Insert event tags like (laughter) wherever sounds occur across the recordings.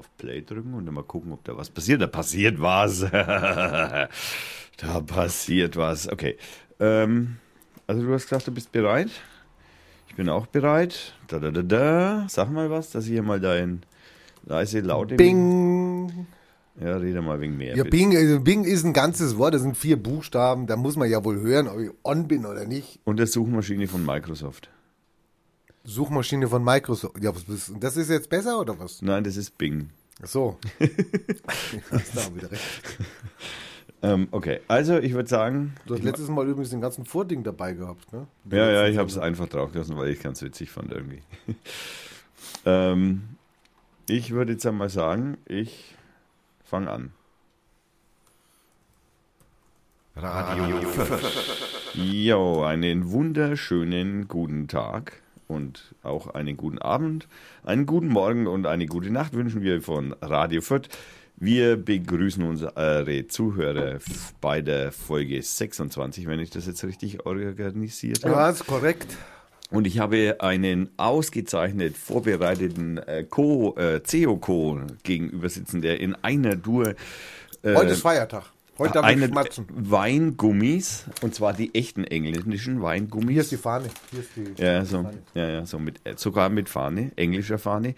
auf Play drücken und dann mal gucken, ob da was passiert. Da passiert was. (laughs) da passiert was. Okay. Ähm, also du hast gesagt, du bist bereit. Ich bin auch bereit. Da, da, da, da. Sag mal was, dass ich hier mal dein leise, laute... Bing! Ja, rede mal wegen mehr. Ja, bitte. Bing, also Bing ist ein ganzes Wort, das sind vier Buchstaben, da muss man ja wohl hören, ob ich on bin oder nicht. Und der Suchmaschine von Microsoft. Suchmaschine von Microsoft. Ja, das ist jetzt besser oder was? Nein, das ist Bing. Ach so. (laughs) hast da wieder recht. Ähm, okay, also ich würde sagen... Du hast letztes Mal übrigens den ganzen Vording dabei gehabt, ne? Ja, ja, ich habe es einfach drauf gelassen, weil ich ganz witzig fand irgendwie. (laughs) ähm, ich würde jetzt einmal sagen, ich fange an. Radio Jo, einen wunderschönen guten Tag und auch einen guten Abend, einen guten Morgen und eine gute Nacht wünschen wir von Radio Fürth. Wir begrüßen unsere Zuhörer bei der Folge 26, wenn ich das jetzt richtig organisiert habe. Ja, ist korrekt. Und ich habe einen ausgezeichnet vorbereiteten äh, Co, äh, CEO-Co gegenüber sitzen, der in einer Tour äh, Heute ist Feiertag. Heute ich eine schmatzen. Weingummis, und zwar die echten englischen Weingummis. Hier ist die Fahne. Hier ist die Ja, so, Fahne. ja, ja, so mit, äh, sogar mit Fahne, englischer Fahne.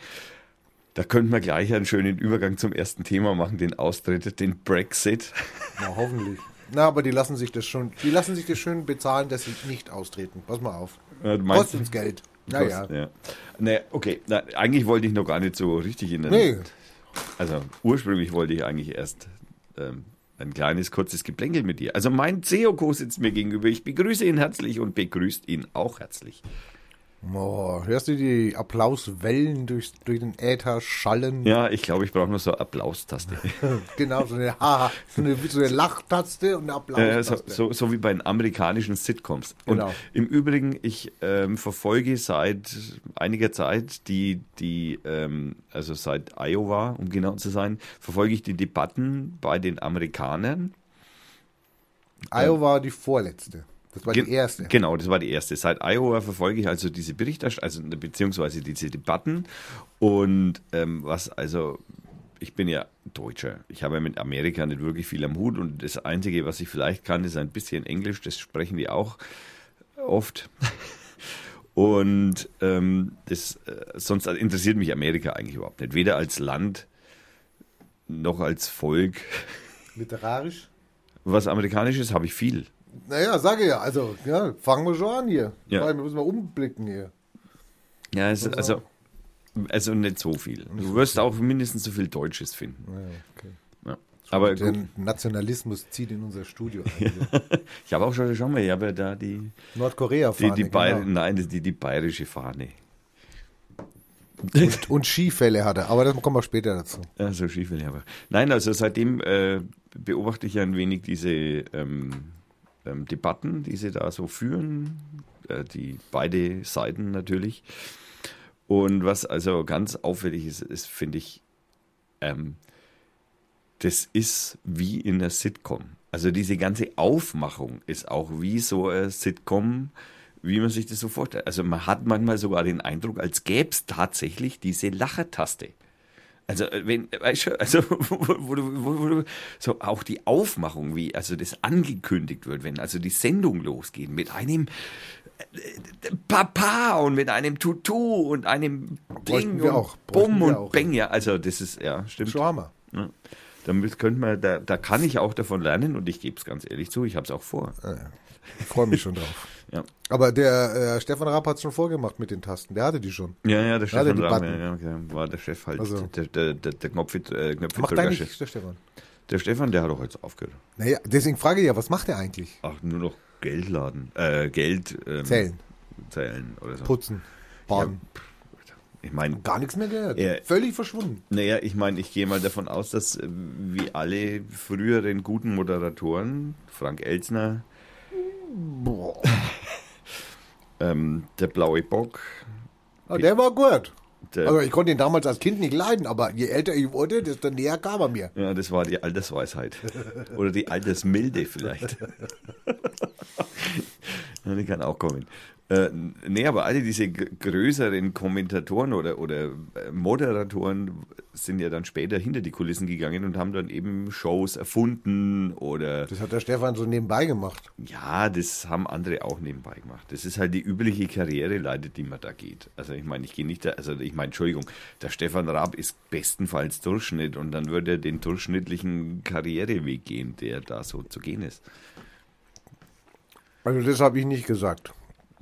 Da könnten wir gleich einen schönen Übergang zum ersten Thema machen, den Austritt, den Brexit. Na, hoffentlich. Na, aber die lassen sich das schon, die lassen sich das schön bezahlen, dass sie nicht austreten. Pass mal auf. Äh, meinst- Kostet uns Geld. Naja. Ja. Nee, okay, Na, eigentlich wollte ich noch gar nicht so richtig in den, Nee. Also ursprünglich wollte ich eigentlich erst ähm, ein kleines, kurzes Geplänkel mit dir. Also mein CEO-Co sitzt mir gegenüber. Ich begrüße ihn herzlich und begrüßt ihn auch herzlich. Oh, hörst du die Applauswellen durch, durch den Äther schallen? Ja, ich glaube, ich brauche nur so eine Applaustaste. (laughs) Genau, so eine, Haha, so eine, so eine Lachtaste und eine Äh, so, Applaustaste. so, so wie bei den amerikanischen Sitcoms. Und Genau. im Übrigen, ich ähm, verfolge seit einiger Zeit die, die ähm, also seit Iowa, um genau zu sein, verfolge ich die Debatten bei den Amerikanern. Iowa war die vorletzte. Das war Ge- die erste. Genau, das war die erste. Seit Iowa verfolge ich also diese Berichterstattung, also beziehungsweise diese Debatten. Und ähm, was also, ich bin ja Deutscher. Ich habe ja mit Amerika nicht wirklich viel am Hut und das Einzige, was ich vielleicht kann, ist ein bisschen Englisch. Das sprechen die auch oft. (laughs) Und ähm, das, äh, sonst interessiert mich Amerika eigentlich überhaupt nicht. Weder als Land noch als Volk. Literarisch? Was amerikanisches habe ich viel. Naja, sage ja, also, ja, fangen wir schon an hier. Ja. Wir müssen mal umblicken hier. Ja, es, also, also nicht so viel. Du wirst auch mindestens so viel Deutsches finden. Naja, okay. Ja. Aber Der gut, Nationalismus zieht in unser Studio ein. (laughs) ich habe auch schon, schau mal, ich habe ja da die, Nordkorea die, die, genau. nein, die, die bayerische Fahne. und, und Skifälle hat er, aber das kommen wir später dazu. Ja, so schief will ich. Nein, also seitdem äh, beobachte ich ja ein wenig diese ähm, ähm, Debatten, die sie da so führen, äh, die beide Seiten natürlich. Und was also ganz auffällig ist, ist finde ich, ähm, das ist wie in einer Sitcom. Also diese ganze Aufmachung ist auch wie so eine Sitcom, wie man sich das so vorstellt. Also man hat manchmal sogar den Eindruck, als gäbe es tatsächlich diese Lachertaste. Also äh, wenn, weißt du, (laughs) also wo, wo, du- wo, so auch die Aufmachung, wie also das angekündigt wird, wenn also die Sendung losgeht mit einem äh, Papa und mit einem Tutu und einem Bräuchten Ding und auch, bräuchten Bumm und auch. Beng, ja, also das ist, ja, stimmt. Wir. Ja. Damit könnte man, da, da kann ich auch davon lernen und ich gebe es ganz ehrlich zu, ich habe es auch vor. Ich freue mich schon drauf. (laughs) Ja, Aber der äh, Stefan Rapp hat es schon vorgemacht mit den Tasten. Der hatte die schon. ja, ja der Ja, der Stefan Debatten. ja, ja, ja, war der Chef halt, Also- der, der, der, der Knopf, äh, Macht eigentlich Chef. der Stefan. Der Stefan, der hat doch jetzt aufgehört. Naja, deswegen frage ich ja, was macht er eigentlich? Ach, nur noch Geld laden, äh, Geld ähm, Zählen, zählen oder so. putzen, baden. Ich meine, Gar nichts mehr gehört. Er- Völlig verschwunden. naja, ich meine, ich gehe mal davon aus, dass äh, wie alle früheren guten Moderatoren, Frank Elsner, Boah. (laughs) ähm, der blaue Bock, Aber der war gut. der, Also ich konnte ihn damals als Kind nicht leiden, aber je älter ich wurde, desto näher kam er mir. Ja, das war die Altersweisheit. Oder die Altersmilde vielleicht. (laughs) die kann auch kommen. Äh, nee, aber alle diese größeren Kommentatoren oder, oder äh, Moderatoren sind ja dann später hinter die Kulissen gegangen und haben dann eben Shows erfunden oder Das hat der Stefan so nebenbei gemacht. ja, das haben andere auch nebenbei gemacht. Das ist halt die übliche Karriereleiter, die man da geht. Also ich meine, ich gehe nicht da, also ich meine, Entschuldigung, der Stefan Raab ist bestenfalls Durchschnitt und dann würde er den durchschnittlichen Karriereweg gehen, der da so zu gehen ist. Also das habe ich nicht gesagt.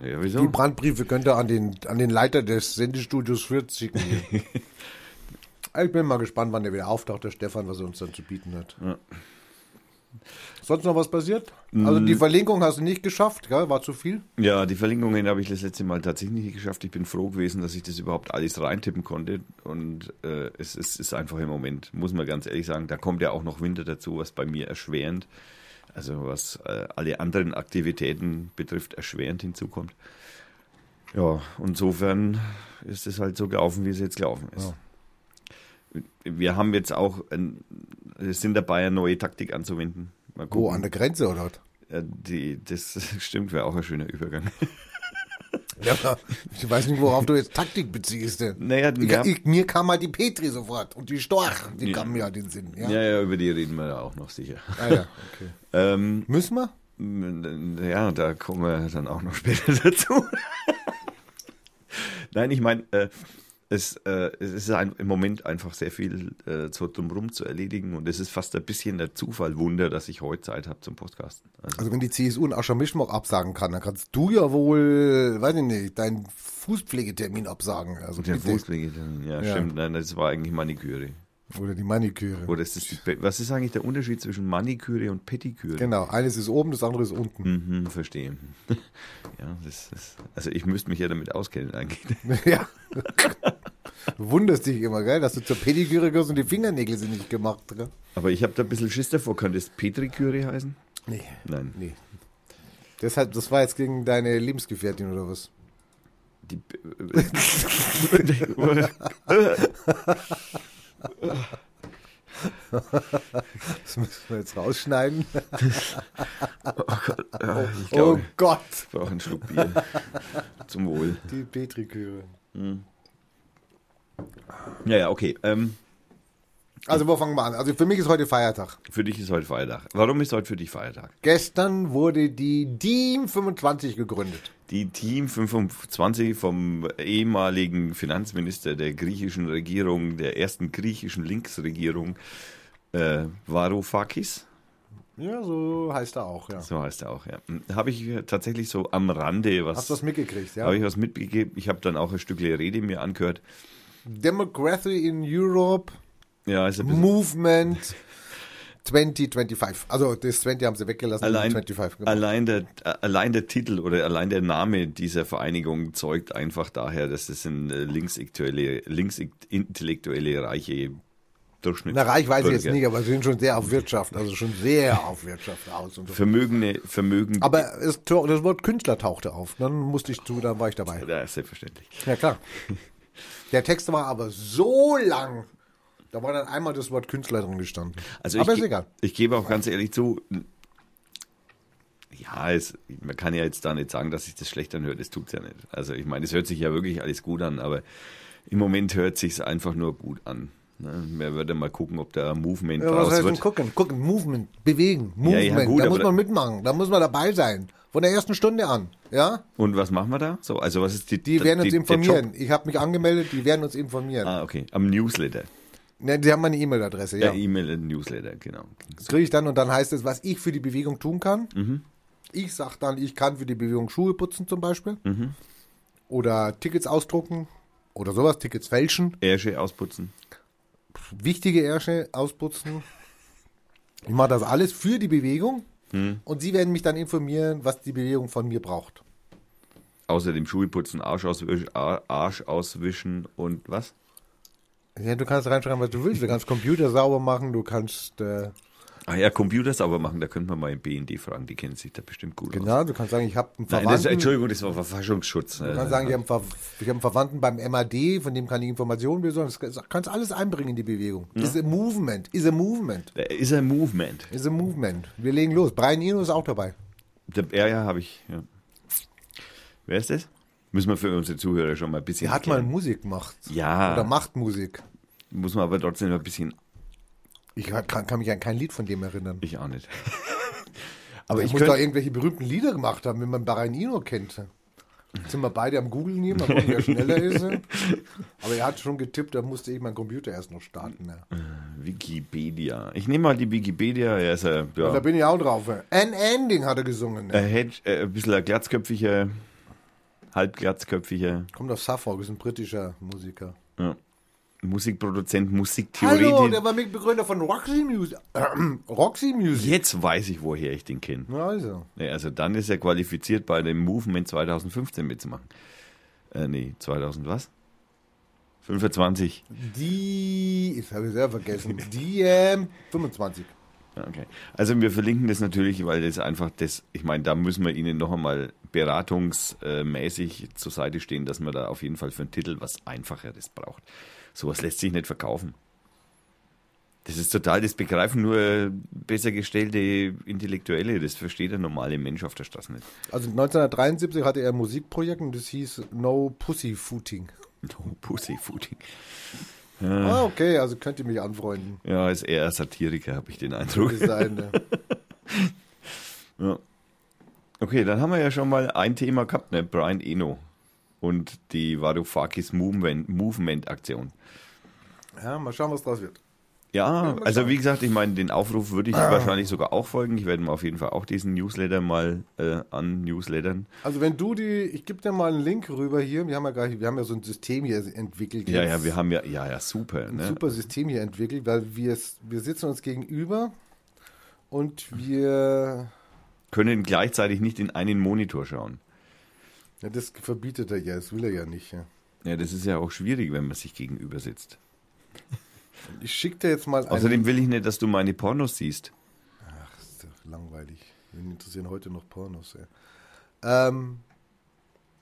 Ja, Die? Brandbriefe könnt ihr an den, an den Leiter des Sendestudios Fürth schicken. (laughs) ich bin mal gespannt, wann der wieder auftaucht, der Stefan, was er uns dann zu bieten hat. Sonst noch was passiert? Also die Verlinkung hast du nicht geschafft, gell? war zu viel? Ja, die Verlinkungen habe ich das letzte Mal tatsächlich nicht geschafft. Ich bin froh gewesen, dass ich das überhaupt alles reintippen konnte. Und äh, es, es ist einfach im Moment, muss man ganz ehrlich sagen, da kommt ja auch noch Winter dazu, was bei mir erschwerend, also was äh, alle anderen Aktivitäten betrifft, erschwerend hinzukommt. Ja, insofern ist es halt so gelaufen, wie es jetzt gelaufen ist. Wir haben jetzt auch, ein, wir sind dabei, eine neue Taktik anzuwenden. Wo, gucken. an der Grenze oder was? Ja, die, das (laughs) stimmt, wäre auch ein schöner Übergang. Ja, ich weiß nicht, worauf du jetzt Taktik beziehst. Denn. Naja, ich, ja. ich, mir kam mal die Petri sofort und die Storch, die Ja. kamen mir an den Sinn. Ja, Ja, ja, über die reden wir ja auch noch sicher. Ah, ja. Okay. (laughs) Ähm, Müssen wir? ja, da kommen wir dann auch noch später (laughs) dazu. Nein, ich meine, äh, es, äh, es ist ein, im Moment einfach sehr viel äh, so drumherum zu erledigen und es ist fast ein bisschen der Zufallwunder, dass ich heute Zeit habe zum Podcasten. Also, Also wenn die CSU einen Aschermischmock absagen kann, dann kannst du ja wohl, weiß ich nicht, deinen Fußpflegetermin absagen. Also der bitte. Fußpflege, ja, Ja. stimmt, nein, das war eigentlich Maniküre. Oder die Maniküre. Oder ist das die, was ist eigentlich der Unterschied zwischen Maniküre und Pettiküre? Genau, eines ist oben, das andere ist unten. Mhm, verstehe. (laughs) Ja, das ist, also ich müsste mich ja damit auskennen eigentlich. (laughs) ja. Du wunderst dich immer, gell, dass du zur Pediküre gehst und die Fingernägel sind nicht gemacht. Gell? Aber ich habe da ein bisschen Schiss davor. Könnte es Petriküre heißen? Nee. Nein. Nee. Deshalb, das war jetzt gegen deine Lebensgefährtin oder was? Die, (laughs) Das müssen wir jetzt rausschneiden. ja, ich Oh glaube, Gott. ich brauche einen Schluck Bier. Zum Wohl. Die Petriküre. Ja, ja, okay. Ähm, Also, wo fangen wir an? Also, für mich ist heute Feiertag. für dich ist heute Feiertag. Warum ist heute für dich Feiertag? Gestern wurde die DIEM 25 gegründet. Die Team 25 vom ehemaligen Finanzminister der griechischen Regierung, der ersten griechischen Linksregierung, äh, Varoufakis. Ja, so heißt er auch, ja. So heißt er auch, ja. Habe ich tatsächlich so am Rande was. Hast du das mitgekriegt, ja? Habe ich was mitgegeben. Ich habe dann auch ein Stück Rede mir angehört. Democracy in Europe Ja, ist ein bisschen Movement 2025. Also, das 20 haben sie weggelassen. allein, 25 gemacht. allein, der, äh, allein der Titel oder allein der Name dieser Vereinigung zeugt einfach daher, dass es ein äh, linksintellektuelle, linksintellektuelle reiche Durchschnitt. Na, reich weiß ich jetzt nicht, aber sie sind schon sehr auf Wirtschaft, also schon sehr auf Wirtschaft aus. Und so. Vermögende, Vermögen. Aber es, das Wort Künstler tauchte auf. Dann musste ich zu, dann war ich dabei. ja, selbstverständlich. Ja, klar. Der Text war aber so lang. Da war dann einmal das Wort Künstler drin gestanden. Also aber ich, ist egal. Ich gebe auch ganz ehrlich zu, ja, es, man kann ja jetzt da nicht sagen, dass sich das schlecht anhört. Das tut's ja nicht. Also ich meine, es hört sich ja wirklich alles gut an, aber im Moment hört sich's einfach nur gut an. Ne? Wir würden mal gucken, ob da Movement Ja, was heißt wird. gucken? Gucken, Movement, bewegen, Ja, Movement. ja, gut, da muss man mitmachen, da muss man dabei sein. Von der ersten Stunde an. Ja? Und was machen wir da? So, also was ist die? Die werden uns die, informieren. Ich habe mich angemeldet, die werden uns informieren. Ah, okay. Am Newsletter. Ne, die haben meine E-Mail-Adresse, Ja, ja. E-Mail und Newsletter, genau. Das kriege ich dann und dann heißt es, was ich für die Bewegung tun kann. Mhm. Ich sag dann, ich kann für die Bewegung Schuhe putzen zum Beispiel. Mhm. Oder Tickets ausdrucken. Oder sowas, Tickets fälschen. Ärsche ausputzen. Wichtige Ärsche ausputzen. Ich mache das alles für die Bewegung. Mhm. Und sie werden mich dann informieren, was die Bewegung von mir braucht. Außerdem Schuhe putzen, Arsch auswischen, Arsch auswischen und was? Ja, du kannst reinschreiben, was du willst. Du kannst Computer sauber machen, du kannst, äh, Ah ja, Computer sauber machen, da könnte man mal im BND fragen, die kennen sich da bestimmt gut aus. genau, du kannst sagen, ich habe einen Nein, Verwandten. das, Entschuldigung, das war Verfassungsschutz. Du kannst sagen, ich habe einen, Ver hab einen Verwandten beim MAD, von dem kann ich Informationen besorgen. Das kannst alles einbringen in die Bewegung. Is a movement, is a movement, Da ist ein Movement. is a movement. Wir legen los. Brian Eno ist auch dabei. Der, ja, ja, habe ich. Ja. Wer ist das? Müssen wir für unsere Zuhörer schon mal ein bisschen Der hat mal erklären. Musik gemacht. Ja. Oder macht Musik. Muss man aber trotzdem ein bisschen, Ich kann, kann mich an kein Lied von dem erinnern. ich auch nicht. (laughs) Aber ich muss könnte, irgendwelche berühmten Lieder gemacht haben, wenn man Barainino kennt. Jetzt sind wir beide am Googeln hier, mal gucken, wer schneller ist. (laughs) Aber er hat schon getippt, da musste ich meinen Computer erst noch starten. Ja. Wikipedia. Ich nehme mal die Wikipedia, er ist ein, Und da ja, bin ich auch drauf. An Ending hat er gesungen. ein, Hedge, äh, ein bisschen ein glatzköpfiger, halb glatzköpfiger Kommt aus Suffolk, ist ein britischer Musiker. ja, Musikproduzent, Hallo, Musiktheoretiker. der war Mitbegründer von Roxy Music. (clears throat) Roxy Music. Jetzt weiß ich, woher ich den kenne. Ja, Also. Ja, also dann ist er qualifiziert, bei dem Movement 2015 mitzumachen. Äh, nee, 2000 was? 25. Die, ich habe ich selber vergessen, die ähm, 25. Ja, Okay. Also wir verlinken das natürlich, weil das einfach das, ich meine, da müssen wir Ihnen noch einmal beratungsmäßig zur Seite stehen, dass man da auf jeden Fall für einen Titel was Einfacheres braucht. Sowas lässt sich nicht verkaufen. Das ist total, das begreifen nur besser gestellte Intellektuelle, das versteht der normale Mensch auf der Straße nicht. Also 1973 hatte er ein Musikprojekt und das hieß No Pussyfooting. (laughs) No Pussyfooting. Ah, okay, also könnt ihr mich anfreunden. Ja, ist eher Satiriker, habe ich den Eindruck. Design, ne? (laughs) Ja. Okay, dann haben wir ja schon mal ein Thema gehabt, ne? Brian Eno und die Varoufakis Movement, Movement Aktion. Ja, mal schauen, was draus wird. Ja, mal also wie gesagt, ich meine, den Aufruf würde ich wahrscheinlich sogar auch folgen. Ich werde mir auf jeden Fall auch diesen Newsletter mal äh, an Newslettern. Also wenn du die, ich gebe dir mal einen Link rüber hier. Wir haben ja gar, wir haben ja so ein System hier entwickelt. Ja, ja, wir haben ja, ja, ja, super. ein Ne? super System hier entwickelt, weil wir, wir sitzen uns gegenüber und wir, Können gleichzeitig nicht in einen Monitor schauen. ja, das verbietet er ja, das will er ja nicht. Ja. Ja, das ist ja auch schwierig, wenn man sich gegenüber sitzt. (laughs) Ich schicke dir jetzt mal. Außerdem will ich nicht, dass du meine Pornos siehst. Ach, ist doch langweilig. Wen interessieren heute noch Pornos? Ja. Ähm,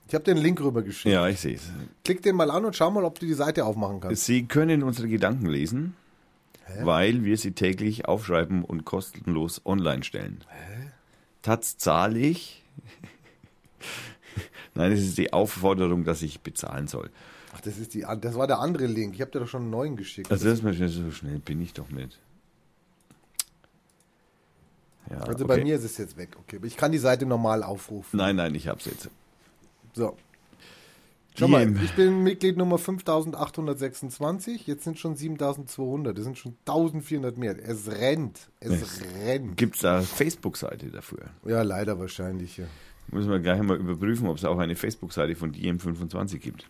ich habe einen Link rüber geschickt. Ja, ich sehe es. Klick den mal an und schau mal, ob du die Seite aufmachen kannst. Sie können unsere Gedanken lesen, weil wir sie täglich aufschreiben und kostenlos online stellen. Taz zahle ich. (laughs) Nein, es ist die Aufforderung, dass ich bezahlen soll. Ach, das ist die, das war der andere Link. Ich habe dir doch schon einen neuen geschickt. Also das ist so schnell bin ich doch nicht. Ja, Also okay. bei mir ist es jetzt weg. Okay, aber ich kann die Seite normal aufrufen. Nein, nein, ich hab's jetzt. So. Schau mal, ich bin Mitglied Nummer 5826. Jetzt sind schon 7200. Das sind schon 1400 mehr. Es rennt. Es Es rennt. Gibt's da Facebook-Seite dafür? Ja, leider wahrscheinlich. Ja. Müssen wir gleich mal überprüfen, ob es auch eine Facebook-Seite von DM25 gibt.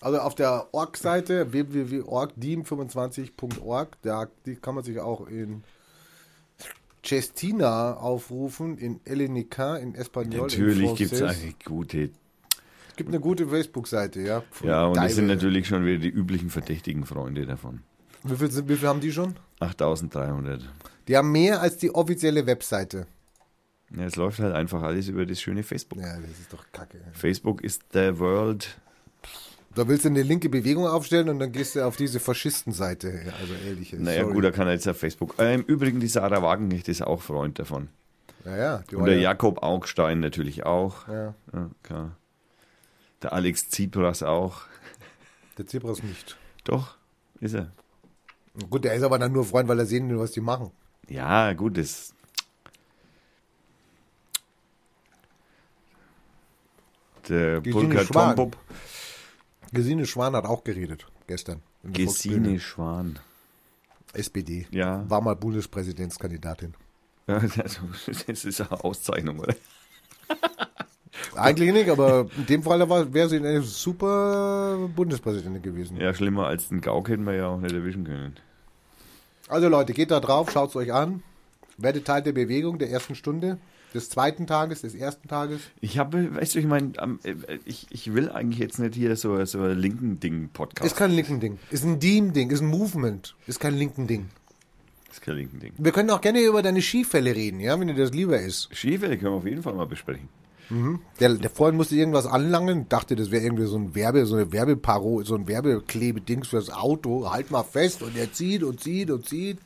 Also auf der Org-Seite www.org-25.org, da die kann man sich auch in Cestina aufrufen, in Elenica, in Espanol. Natürlich gibt es eine gute. Es gibt eine gute Facebook-Seite, ja. Ja, und es sind Deibel. natürlich schon wieder die üblichen verdächtigen Freunde davon. Wie viel, sind, wie viel haben die schon? 8300. Die haben mehr als die offizielle Webseite. Ja, es läuft halt einfach alles über das schöne Facebook. Ja, das ist doch kacke. Facebook ist der World. Da willst du eine linke Bewegung aufstellen und dann gehst du auf diese Faschistenseite. Also ehrlich. Naja, sorry. gut, da kann er jetzt auf Facebook. Äh, Im Übrigen, die Sarah Wagenknecht ist auch Freund davon. Ja, ja. Die Und der ja, Jakob Augstein natürlich auch. ja, Ja, klar. Der Alex Tsipras auch. der Zebras nicht. Doch, ist er. Gut, der ist aber dann nur Freund, weil er sehen will, was die machen. Ja, gut, das. Der Schwan. Tombob. Gesine Schwan hat auch geredet gestern. Gesine. Schwan. SPD. Ja. War mal Bundespräsidentskandidatin. (laughs) Ja, also, das ist eine Auszeichnung, oder? (laughs) Eigentlich nicht, aber in dem Fall wäre sie eine super Bundespräsidentin gewesen. Ja, schlimmer als den Gauck hätten wir ja auch nicht erwischen können. Also Leute, geht da drauf, schaut es euch an. Werdet Teil der Bewegung der ersten Stunde, des zweiten Tages, des ersten Tages. Ich habe, weißt du, ich meine, ich, ich will eigentlich jetzt nicht hier so, so ein linken Ding-Podcast. Ist kein linken Ding. Ist ein Team-Ding, ist ein Movement. Ist kein linken Ding. ist kein linken Ding. Wir können auch gerne über deine Skifälle reden, ja, wenn dir das lieber ist. Skifälle können wir auf jeden Fall mal besprechen. Der, der Freund musste irgendwas anlangen, dachte, das wäre irgendwie so ein Werbe, so eine Werbeparo, so ein Werbeklebedings fürs Auto. Halt mal fest und er zieht und zieht und zieht.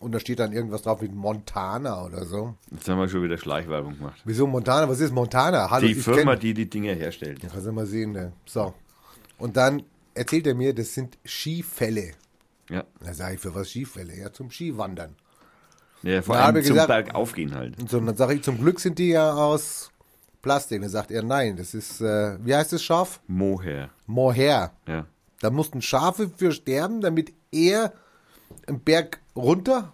Und da steht dann irgendwas drauf wie Montana oder so. Jetzt haben wir schon wieder Schleichwerbung gemacht. Wieso Montana? Was ist Montana? Hallo, Die Firma, kenn- die die Dinger herstellt. Kannst du mal sehen, ne? So. Und dann erzählt er mir, das sind Skifälle. Ja. Da sage ich, für was Skifälle? Ja, zum Skiwandern. ja vor allem zum gesagt- Berg aufgehen halt. Und so, und dann sage ich, zum Glück sind die ja aus Plastik. Dann sagt er, nein, das ist, äh, wie heißt das Schaf? Moher. Mohair. Ja. Da mussten Schafe für sterben, damit er einen Berg runter,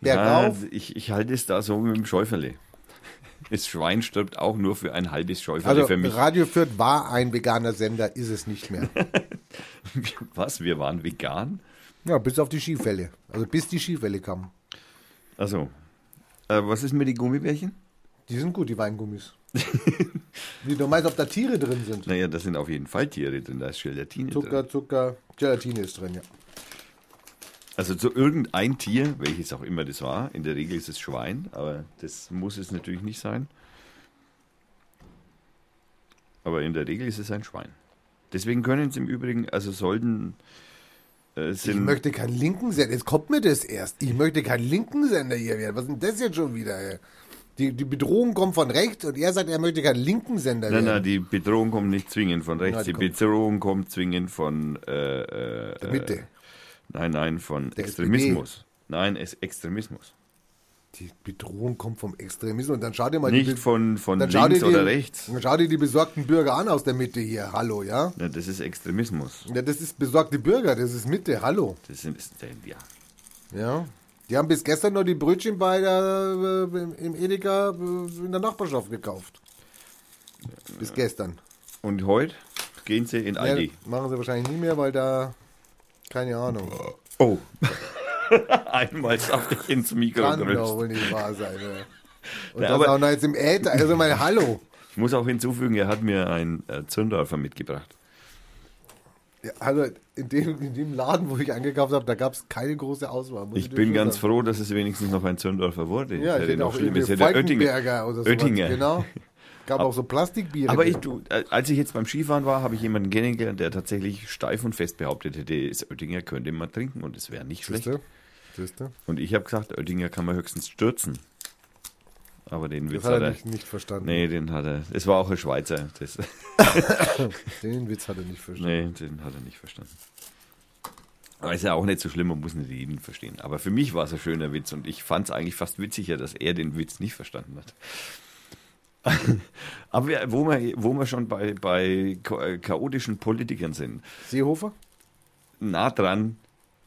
bergauf. Ja, ich, ich halte es da so mit dem Schäuferle. Das Schwein stirbt auch nur für ein halbes Schäuferle Also für mich. Radio Fürth war ein veganer Sender, ist es nicht mehr. (laughs) Was? Wir waren vegan? ja, bis auf die Skifälle. Also bis die Skifälle kamen. Also, äh, was ist mit den Gummibärchen? Die sind gut, die Weingummis. Wie du meinst, ob da Tiere drin sind? Naja, da sind auf jeden Fall Tiere drin, da ist Gelatine drin. Zucker, Zucker, Gelatine ist drin, ja. Also zu irgendein Tier, welches auch immer das war, in der Regel ist es Schwein, aber das muss es natürlich nicht sein. Aber in der Regel ist es ein Schwein. Deswegen können es im Übrigen, also sollten äh, Ich möchte keinen linken Sender. Jetzt kommt mir das erst. Ich möchte keinen linken Sender hier werden. Was ist denn das jetzt schon wieder? ey? Die, die Bedrohung kommt von rechts und er sagt, er möchte keinen linken Sender Nein, nein, werden. die Bedrohung kommt nicht zwingend von rechts. Die die kommt- Bedrohung kommt zwingend von äh, äh, Der Mitte. Nein, nein, von Der Extremismus. Nein, es Extremismus. Die Bedrohung kommt vom Extremismus. Und dann schau dir mal die, Nicht Be- von, von links die, oder rechts. Dann schau dir die besorgten Bürger an aus der Mitte hier. Hallo, ja? Ja, das ist Extremismus. Ja, das ist besorgte Bürger. Das ist Mitte. Hallo. Das sind, ja. Ja. Die haben bis gestern noch die Brötchen bei der, äh, im Edeka äh, in der Nachbarschaft gekauft. Bis gestern. Und heute gehen sie in Ja, Aldi. machen sie wahrscheinlich nie mehr, weil da, keine Ahnung. Oh. (laughs) Einmal saftig ins Mikro Kann gerüscht. doch wohl nicht wahr sein. Ja. Und Ja, das auch noch jetzt im Äther. Also meine Hallo. Ich muss auch hinzufügen, er hat mir ein äh, Zündorfer mitgebracht. Ja, also in dem, in dem Laden, wo ich eingekauft habe, da gab es keine große Auswahl. muss Ich bin ganz sagen. froh, dass es wenigstens noch ein Zündorfer wurde. Ja, ich wäre hätte auch schlimm. Es hätte Oettinger. Oder. Oettinger. Genau. (laughs) Gab auch so Plastikbiere. Aber ich, du, äh, als ich jetzt beim Skifahren war, habe ich jemanden kennengelernt, der tatsächlich steif und fest behauptet hätte, das Oettinger könnte man trinken und es wäre nicht schlecht. Siehste? Siehste? Und ich habe gesagt, Oettinger kann man höchstens stürzen. Aber den Das Witz hat hat er er. nicht, nicht verstanden. Nee, den hat er. Es war auch ein Schweizer. (laughs) Den Witz hat er nicht verstanden. nee, den hat er nicht verstanden. Aber ist ja auch nicht so schlimm, man muss nicht jeden verstehen. Aber für mich war es ein schöner Witz und ich fand es eigentlich fast witziger, dass er den Witz nicht verstanden hat. (laughs) Aber wo, wir, wo wir schon bei, bei äh, chaotischen Politikern sind, Seehofer? nah dran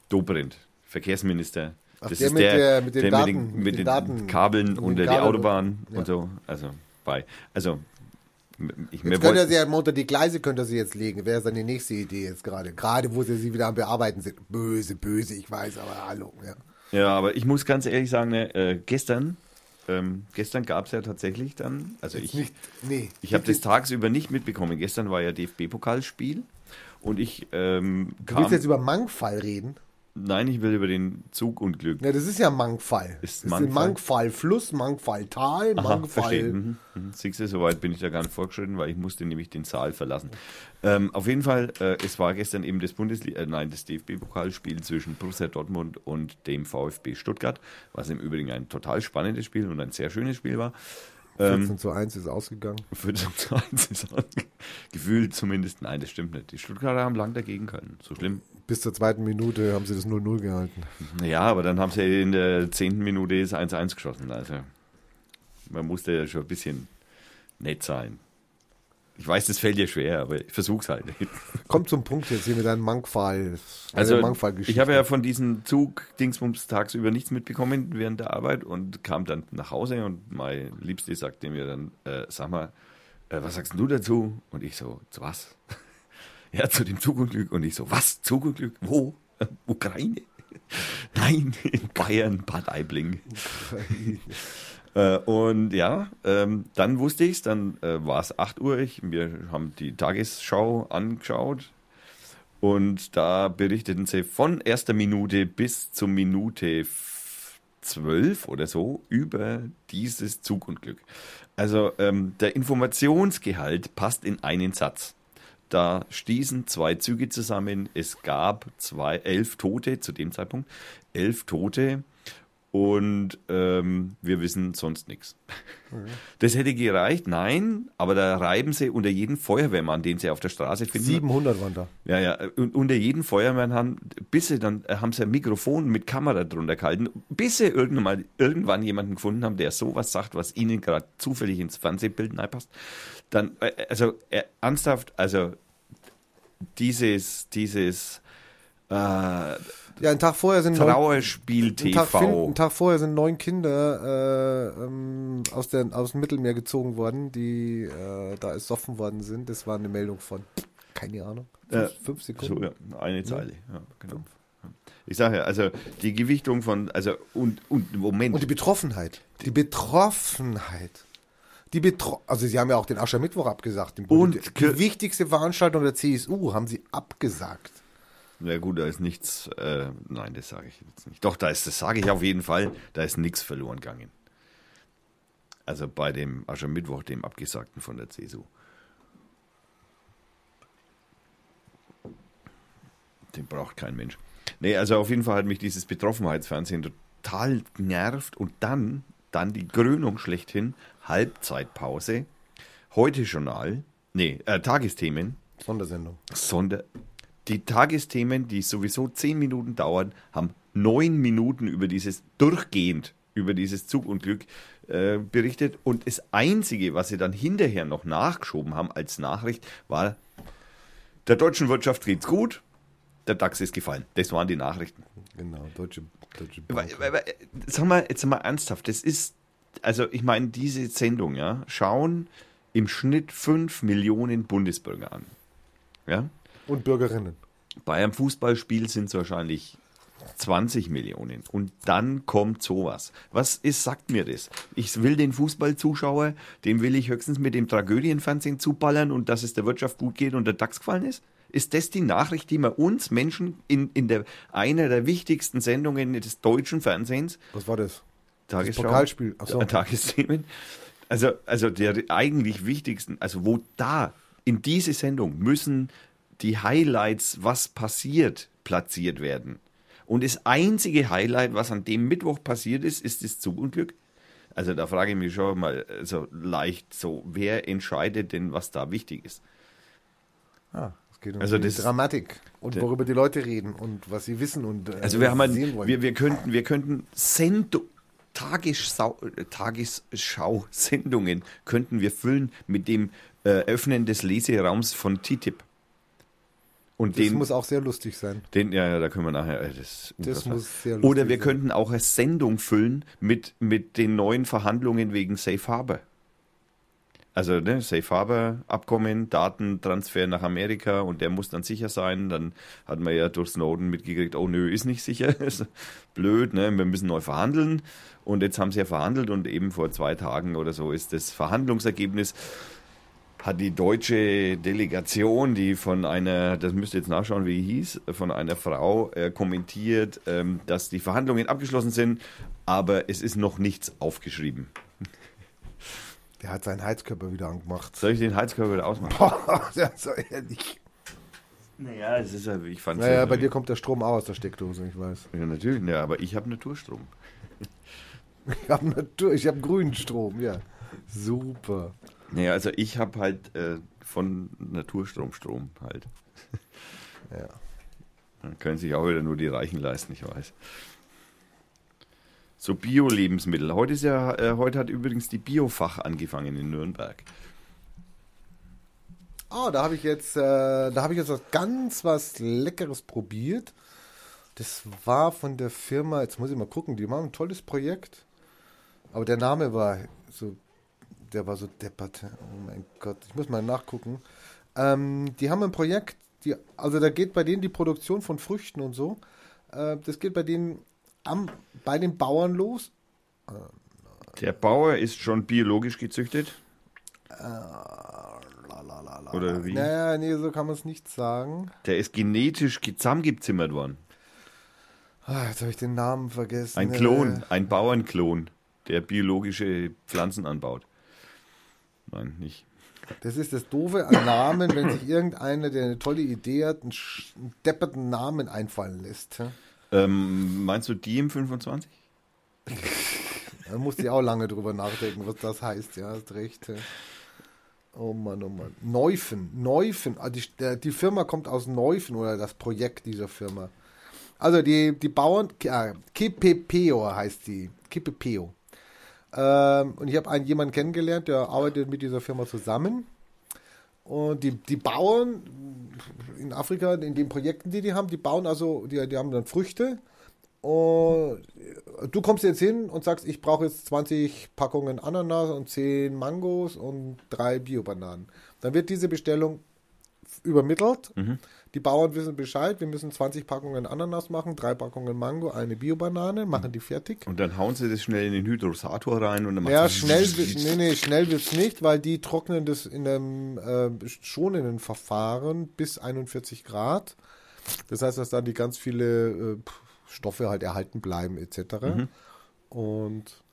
Dobrindt, Verkehrsminister. Ach, das der ist mit der, der- mit den der Daten- mit den, mit den den Daten- Kabeln mit den unter die Kabeln- Autobahn ja. und so. Also bei. Also ich, Jetzt könnte sie ja unter die Gleise könnte er sie jetzt legen. Wäre seine nächste Idee jetzt gerade. Gerade wo sie sie wieder am Bearbeiten sind. Böse, böse, ich weiß, aber hallo. Ja. ja, aber ich muss ganz ehrlich sagen, ne, äh, gestern, ähm, gestern gab es ja tatsächlich dann, also Jetzt ich, nicht, nee. ich habe das tagsüber nicht mitbekommen. Gestern war ja DFB-Pokalspiel und ich ähm, Du kam. willst jetzt über Mangfall reden? Nein, ich will über den Zugunglück. Ja, das ist ja Mangfall. Ist das Mangfall? ist Mangfall Fluss, Mangfall Tal, Aha, Mangfall. Mhm. Siehst du, soweit bin ich da gar nicht vorgeschritten, weil ich musste nämlich den Saal verlassen. Ähm, auf jeden Fall, äh, es war gestern eben das Bundesliga, äh, nein, das DFB-Pokalspiel zwischen Borussia Dortmund und dem VfB Stuttgart, was im Übrigen ein total spannendes Spiel und ein sehr schönes Spiel war. 14 zu 1 ist ausgegangen. Für das 1 ist gefühlt zumindest, nein, das stimmt nicht. Die Stuttgarter haben lang dagegen können. So schlimm. Bis zur zweiten Minute haben sie das 0-0 gehalten. Ja, aber dann haben sie in der zehnten Minute das 1-1 geschossen. Also man musste ja schon ein bisschen nett sein. Ich weiß, das fällt dir schwer, aber ich versuch's halt. (laughs) Kommt zum Punkt jetzt hier mit einem Mangfall. Also Mangfall-Geschichte. ich habe ja von diesem Zug-Dingsbums tagsüber nichts mitbekommen während der Arbeit und kam dann nach Hause und meine Liebste sagte mir dann, äh, sag mal, äh, was sagst du dazu? Und ich so, zu was? (laughs) ja, zu dem Zugunglück. Und ich so, was? Zugunglück? Wo? Ukraine? (laughs) Nein, in Bayern, Bad Aibling. Äh, und ja, ähm, dann wusste ich's, dann äh, war es 8 Uhr, ich, wir haben die Tagesschau angeschaut und da berichteten sie von erster Minute bis zur Minute f- 12 oder so über dieses Zugunglück. Also ähm, der Informationsgehalt passt in einen Satz. Da stießen zwei Züge zusammen. Es gab zwei, elf Tote zu dem Zeitpunkt. Elf Tote. Und ähm, wir wissen sonst nichts. Das hätte gereicht, nein, aber da reiben sie unter jeden Feuerwehrmann, den sie auf der Straße finden. 700 waren da. Ja, ja, und unter jeden Feuerwehrmann haben, bis sie dann, äh, haben sie ein Mikrofon mit Kamera drunter gehalten, bis sie irgendwann, mal, irgendwann jemanden gefunden haben, der sowas sagt, was ihnen gerade zufällig ins Fernsehbild passt. Dann, äh, also äh, ernsthaft, also dieses, dieses äh, Ja, einen Tag vorher sind neun, Trauerspiel einen Tag, TV. einen Tag vorher sind neun Kinder äh, ähm, aus, der, aus dem Mittelmeer gezogen worden, die äh, da ersoffen worden sind. Das war eine Meldung von, keine Ahnung, fünf, fünf Sekunden. So, ja, eine Zeile. Ja, genau. Ich sage ja, also die Gewichtung von, also und, und Moment. Und die Betroffenheit. Die Betroffenheit. Die Betro also sie haben ja auch den Aschermittwoch abgesagt. Den Und die wichtigste Veranstaltung der CSU haben sie abgesagt. Na gut, da ist nichts, äh, nein, das sage ich jetzt nicht. Doch, da ist, das sage ich auf jeden Fall, da ist nichts verloren gegangen. Also bei dem Aschermittwoch, dem Abgesagten von der CSU. Den braucht kein Mensch. Nee, also auf jeden Fall hat mich dieses Betroffenheitsfernsehen total genervt und dann, dann die Krönung schlechthin, Halbzeitpause, heute Journal, nee, äh, Tagesthemen, Sondersendung. Sonder die Tagesthemen, die sowieso zehn Minuten dauern, haben neun Minuten über dieses durchgehend über dieses Zugunglück äh, berichtet und das einzige, was sie dann hinterher noch nachgeschoben haben als Nachricht, war der deutschen Wirtschaft geht's gut, der DAX ist gefallen. Das waren die Nachrichten. Genau, deutsche, deutsche Bank. aber, sag mal, jetzt mal ernsthaft, das ist, also ich meine, diese Sendung, ja, schauen im Schnitt fünf Millionen Bundesbürger an. Ja? Und Bürgerinnen. Bei einem Fußballspiel sind es wahrscheinlich 20 Millionen. Und dann kommt sowas. Was ist, sagt mir das? Ich will den Fußballzuschauer, dem will ich höchstens mit dem Tragödienfernsehen zuballern und dass es der Wirtschaft gut geht und der DAX gefallen ist? Ist das die Nachricht, die man uns Menschen in, in der, einer der wichtigsten Sendungen des deutschen Fernsehens, Was war das? Tagesschau, Pokalspiel. Ach so. Tagesthemen, also, also der eigentlich wichtigsten, also wo da in diese Sendung müssen die Highlights, was passiert, platziert werden. Und das einzige Highlight, was an dem Mittwoch passiert ist, ist das Zugunglück. Also da frage ich mich schon mal so leicht so, wer entscheidet denn, was da wichtig ist? Ah, es geht um Also die das- Dramatik und worüber die Leute reden und was sie wissen und äh, Also wir haben sehen ein, wollen. wir, wir könnten, wir könnten Sendo Tagesschau, Tagesschau-Sendungen könnten wir füllen mit dem äh, Öffnen des Leseraums von TTIP. Und das den, muss auch sehr lustig sein. den, ja, ja, da können wir nachher. äh, Das, Das muss sehr lustig Oder wir sein. könnten auch eine Sendung füllen mit, mit den neuen Verhandlungen wegen Safe Harbor. Also ne, Safe Harbor Abkommen, Datentransfer nach Amerika und der muss dann sicher sein. Dann hat man ja durch Snowden mitgekriegt, oh nö, ist nicht sicher. (laughs) Blöd, ne? Wir müssen neu verhandeln. Und jetzt haben sie ja verhandelt und eben vor zwei Tagen oder so ist das Verhandlungsergebnis hat die deutsche Delegation, die von einer, das müsst ihr jetzt nachschauen, wie die hieß, von einer Frau äh, kommentiert, ähm, dass die Verhandlungen abgeschlossen sind, aber es ist noch nichts aufgeschrieben. (laughs) Der hat seinen Heizkörper wieder angemacht. Soll ich den Heizkörper wieder ausmachen? Boah, der ist so ehrlich. Naja, es ist ja, ich fand Naja, bei dir kommt der Strom auch aus der Steckdose, ich weiß. Ja, natürlich, ja, aber ich habe Naturstrom. (laughs) Ich habe Natur, ich habe grünen Strom, ja. Super. Naja, also ich habe halt äh, von Naturstrom Strom halt. (laughs) Ja. Dann können sich auch wieder nur die Reichen leisten, ich weiß. So Bio-Lebensmittel. Heute ist ja, äh, heute hat übrigens die Biofach angefangen in Nürnberg. Oh, da habe ich jetzt, äh, da habe ich jetzt was ganz was Leckeres probiert. Das war von der Firma, jetzt muss ich mal gucken, die machen ein tolles Projekt. Aber der Name war so, der war so deppert. Oh mein Gott, ich muss mal nachgucken. Ähm, die haben ein Projekt, die, also da geht bei denen die Produktion von Früchten und so. Äh, das geht bei denen am, bei den Bauern los. Der Bauer ist schon biologisch gezüchtet. Lalalala. Oder wie? Naja, nee, so kann man es nicht sagen. Der ist genetisch zusammengezimmert worden. Ah, jetzt habe ich den Namen vergessen. Ein Äh, Klon, ein Bauernklon, der biologische Pflanzen anbaut. Nein, nicht. Das ist das Doofe an Namen, wenn sich irgendeiner, der eine tolle Idee hat, einen, einen depperten Namen einfallen lässt. Ähm, meinst du die im 25? Da musste ich auch lange drüber nachdenken, was das heißt. Ja, hast recht. Oh Mann, oh Mann. Neufen, Neufen. Ah, Die, die Firma kommt aus Neufen oder das Projekt dieser Firma. Also die, die Bauern, äh, Kipepeo heißt die. Kipepeo. Ähm, und ich habe einen jemanden kennengelernt, der arbeitet mit dieser Firma zusammen. Und die, die Bauern in Afrika, in den Projekten, die die haben, die bauen also, die, die haben dann Früchte. Und du kommst jetzt hin und sagst, ich brauche jetzt 20 Packungen Ananas und 10 Mangos und drei Bio-Bananen. Dann wird diese Bestellung übermittelt. Die Bauern wissen Bescheid, wir müssen 20 Packungen Ananas machen, drei Packungen Mango, eine Bio-Banane, machen die fertig. Und dann hauen sie das schnell in den Hydrosator rein und dann Ja, macht's- schnell, nee, nee, schnell wird's nicht, weil die trocknen das in einem äh, schonenden Verfahren bis 41 Grad. Das heißt, dass dann die ganz viele äh, Stoffe halt erhalten bleiben etc. Und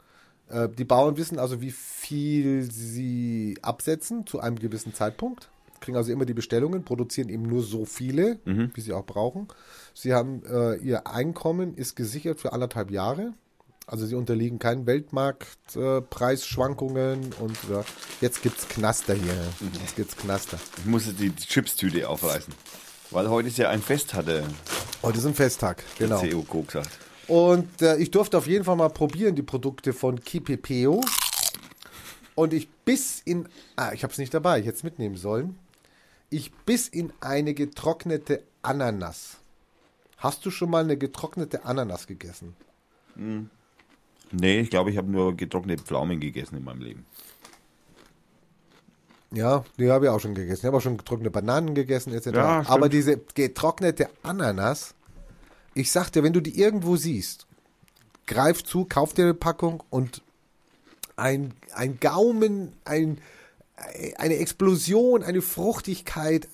äh, die Bauern wissen also, wie viel sie absetzen zu einem gewissen Zeitpunkt. Kriegen also immer die Bestellungen, produzieren eben nur so viele, wie sie auch brauchen. Sie haben äh, ihr Einkommen ist gesichert für anderthalb Jahre. Also sie unterliegen keinen Weltmarktpreisschwankungen äh, und äh, jetzt gibt's Knaster hier. Jetzt gibt's Knaster. Ich muss jetzt die Chipstüte aufreißen. Weil heute ist ja ein Fest, hat der Heute ist ein Festtag, genau. COCO gesagt. Und äh, ich durfte auf jeden Fall mal probieren, die Produkte von Kipepeo. Und ich biss in, ah, ich habe es nicht dabei, ich hätte es mitnehmen sollen. Ich biss in eine getrocknete Ananas. Hast du schon mal eine getrocknete Ananas gegessen? Nee, ich glaube, ich habe nur getrocknete Pflaumen gegessen in meinem Leben. Ja, die habe ich auch schon gegessen. Ich habe auch schon getrocknete Bananen gegessen etc. Ja. Aber diese getrocknete Ananas, ich sag dir, wenn du die irgendwo siehst, greif zu, kauf dir eine Packung und ein, ein Gaumen, ein, eine Explosion, eine Fruchtigkeit,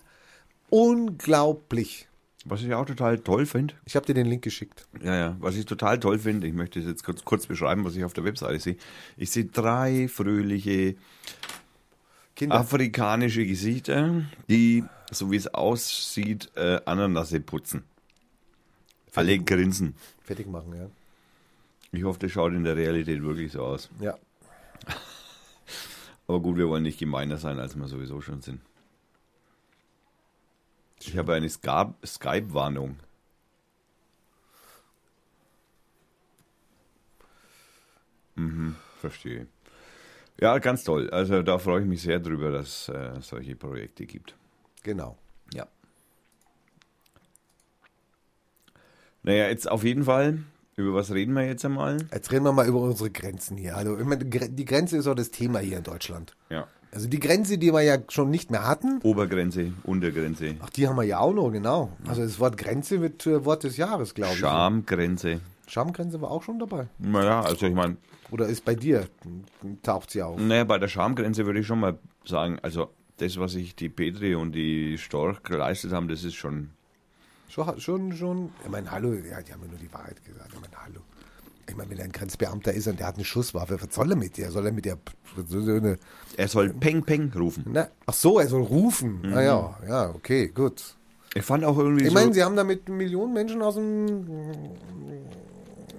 unglaublich. Was ich auch total toll finde, Ich habe dir den Link geschickt. ja, ja, was ich total toll finde, ich möchte es jetzt kurz, kurz beschreiben, was ich auf der Webseite sehe. Ich sehe drei fröhliche Kinder, afrikanische Gesichter, die, so wie es aussieht, äh, Ananasse putzen. Alle grinsen. fertig machen, ja. Ich hoffe, das schaut in der Realität wirklich so aus. Ja. (laughs) Aber gut, wir wollen nicht gemeiner sein, als wir sowieso schon sind. Ich habe eine Skype-Warnung. Mhm, verstehe. Ja, ganz toll. Also da freue ich mich sehr drüber, dass äh, solche Projekte gibt. Genau. Ja. Naja, jetzt auf jeden Fall, über was reden wir jetzt einmal? Jetzt reden wir mal über unsere Grenzen hier. Also ich meine, die Grenze ist auch das Thema hier in Deutschland. Ja. Also die Grenze, die wir ja schon nicht mehr hatten, Obergrenze, Untergrenze, ach, die haben wir ja auch noch, genau. Also das Wort Grenze wird äh, Wort des Jahres, glaube ich. Schamgrenze. Schamgrenze war auch schon dabei. Naja, also ich meine, Oder ist bei dir, taucht sie auf? Naja, bei der Schamgrenze würde ich schon mal sagen, also das, was sich die Petri und die Storch geleistet haben, das ist schon. Schon, schon, schon. Ich meine, hallo, ja, die haben ja nur die Wahrheit gesagt. Ich meine, hallo. Ich meine, wenn er ein Grenzbeamter ist und der hat eine Schusswaffe, was soll er mit der? Soll er mit der so, eine, Er soll Peng Peng rufen. na, ach so, er soll rufen. Ah ja, ja, okay, gut. Ich fand auch irgendwie Ich so. meine, sie haben damit Millionen Menschen aus dem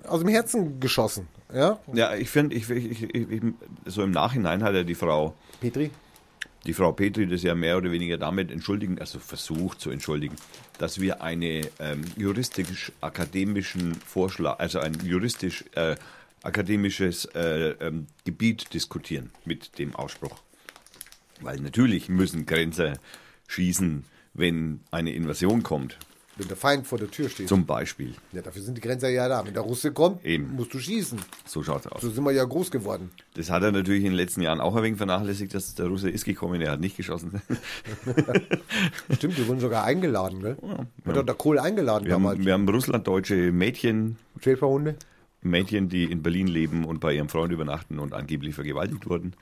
aus dem Herzen geschossen, ja? ja, ich finde, ich, ich, ich, so im Nachhinein hat er die Frau, Petri? Die Frau Petri das ja mehr oder weniger damit entschuldigen, also versucht zu entschuldigen, dass wir eine ähm, juristisch-akademischen Vorschlag, also ein juristisch äh, akademisches äh, ähm, Gebiet diskutieren mit dem Ausspruch. Weil natürlich müssen Grenzer schießen, wenn eine Invasion kommt, Wenn der Feind vor der Tür steht. zum Beispiel. ja, dafür sind die Grenzer ja da. Wenn der Russe kommt, Eben. musst du schießen. So schaut's aus. So sind wir ja groß geworden. Das hat er natürlich in den letzten Jahren auch ein wenig vernachlässigt, dass der Russe ist gekommen, er hat nicht geschossen. (laughs) Stimmt, wir wurden sogar eingeladen, gell? Hat doch der Kohl eingeladen Wir damals. haben, wir haben russlanddeutsche Mädchen, Schäferhunde. Mädchen, die in Berlin leben und bei ihrem Freund übernachten und angeblich vergewaltigt wurden.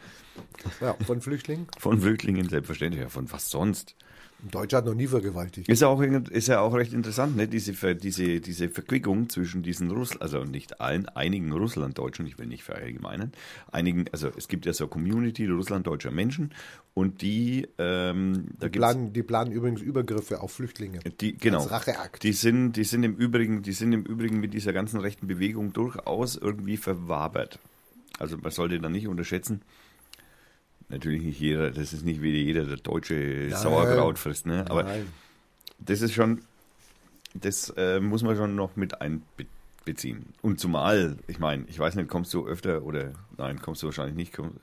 Ja, von Flüchtlingen. Von Flüchtlingen, selbstverständlich, ja, von was sonst. Ein Deutscher hat noch nie vergewaltigt. Ist ja auch, ist ja auch recht interessant, ne? diese, diese, diese Verquickung zwischen diesen Russland, also nicht allen, einigen Russlanddeutschen, ich will nicht verallgemeinern, einigen, also es gibt ja so Community russlanddeutscher Menschen und die, ähm, Die planen, die planen übrigens Übergriffe auf Flüchtlinge. die, genau. Als Racheakt. Die sind, die sind im Übrigen, die sind im Übrigen mit dieser ganzen rechten Bewegung durchaus irgendwie verwabert. Also man sollte da nicht unterschätzen. Natürlich nicht jeder, das ist nicht wie jeder der deutsche Sauerkraut frisst, ne? Aber Nein. das ist schon, das äh, muss man schon noch mit einbeziehen. Und zumal, ich meine, ich weiß nicht, kommst du öfter oder nein, kommst du wahrscheinlich nicht. Komm,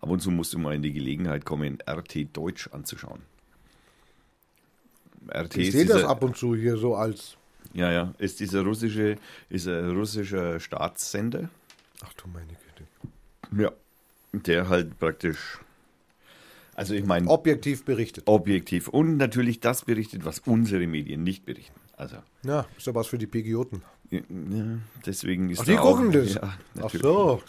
ab und zu musst du mal in die Gelegenheit kommen, RT Deutsch anzuschauen. RT Ich sehe das ab und zu hier so als. ja, ja, ist dieser russische, ist ein russischer Staatssender. Ach du meine Güte. Ja. Der halt praktisch, also ich meine, Objektiv berichtet. objektiv und natürlich das berichtet, was unsere Medien nicht berichten. Also, Ja, ist ja was für die Pigioten. ja, deswegen ist Ach, die da auch, gucken das. Ja, Ach so.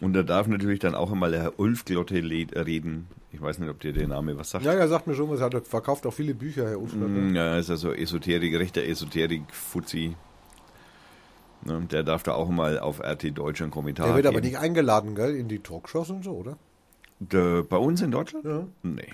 Und da darf natürlich dann auch einmal der Herr Ulf Glotte reden. Ich weiß nicht, ob dir der Name was sagt. Ja, ja, sagt mir schon was. Er hat verkauft auch viele Bücher, Herr Ulfsberger. Mm, Ja, ist also Esoterik, rechter Esoterik-Fuzzi. Ne, der darf da auch mal auf RT Deutsch einen Kommentar Der wird aber geben. nicht eingeladen, gell, in die Talkshows und so, oder? Der, bei uns in Deutschland? Ja. Nee.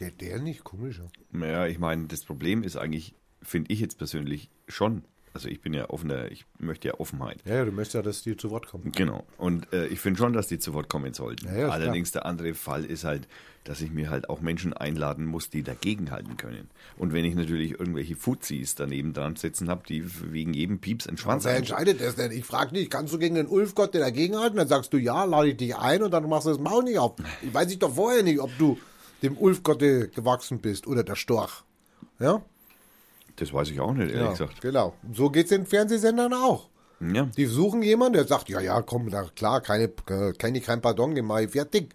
Ja, der nicht, komischer. Naja, ich meine, das Problem ist eigentlich, finde ich jetzt persönlich schon. Also ich bin ja offener, ich möchte ja Offenheit. Ja, ja, du möchtest ja, dass die zu Wort kommen. Genau. Und äh, ich finde schon, dass die zu Wort kommen sollten. Ja, ja, Allerdings der andere Fall ist halt, dass ich mir halt auch Menschen einladen muss, die dagegenhalten können. Und wenn ich natürlich irgendwelche Fuzis daneben dran sitzen habe, die wegen jedem Pieps einen Schwanz Wer ein- entscheidet das denn? Ich frage nicht, kannst du gegen den Ulfgott den dagegenhalten? Dann sagst du ja, lade ich dich ein und dann machst du das Maul nicht auf. Ich weiß ich doch vorher nicht, ob du dem Ulfgott gewachsen bist oder der Storch. Ja? Das weiß ich auch nicht, ehrlich ja gesagt. Genau. So geht es den Fernsehsendern auch. Ja. Die suchen jemanden, der sagt, ja, ja, komm, na klar, keine, äh, keine kein Pardon, geh mal fertig.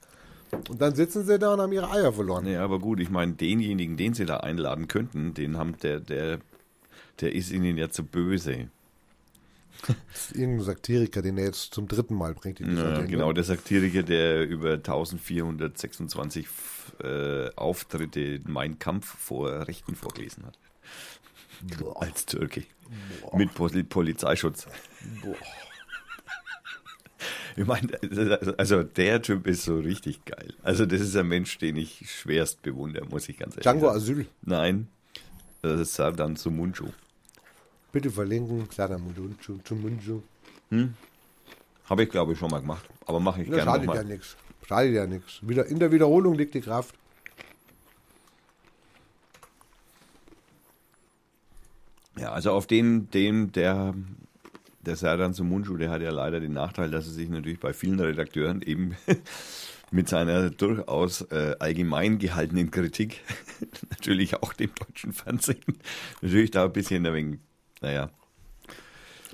Und dann sitzen sie da und haben ihre Eier verloren. Ja, aber gut, ich meine, denjenigen, den sie da einladen könnten, den haben der, der, der ist ihnen ja zu böse. Das ist irgendein Satiriker, den er jetzt zum dritten Mal bringt. Ja, genau, der Satiriker, der über 1426 äh, Auftritte Mein Kampf vor Rechten vorgelesen hat. Boah. Als Türke. Mit Poli Polizeischutz. Boah. Ich meine, also der Typ ist so richtig geil. Also das ist ein Mensch, den ich schwerst bewundere, muss ich ganz ehrlich Django sagen. Asyl. Nein, das ist Sardan Sumunchu. Bitte verlinken. Klar, Munju, Munju. Habe ich, glaube ich, schon mal gemacht. Aber mache ich gerne schadet ja nochmal. nichts. Schadet ja nichts. Wieder, in der Wiederholung liegt die Kraft. Ja, also auf den, den der, der Serdan Sumunchu, der hat ja leider den Nachteil, dass er sich natürlich bei vielen Redakteuren eben (laughs) mit seiner durchaus äh, allgemein gehaltenen Kritik, (laughs) natürlich auch dem deutschen Fernsehen, natürlich da ein bisschen ein wenig, naja,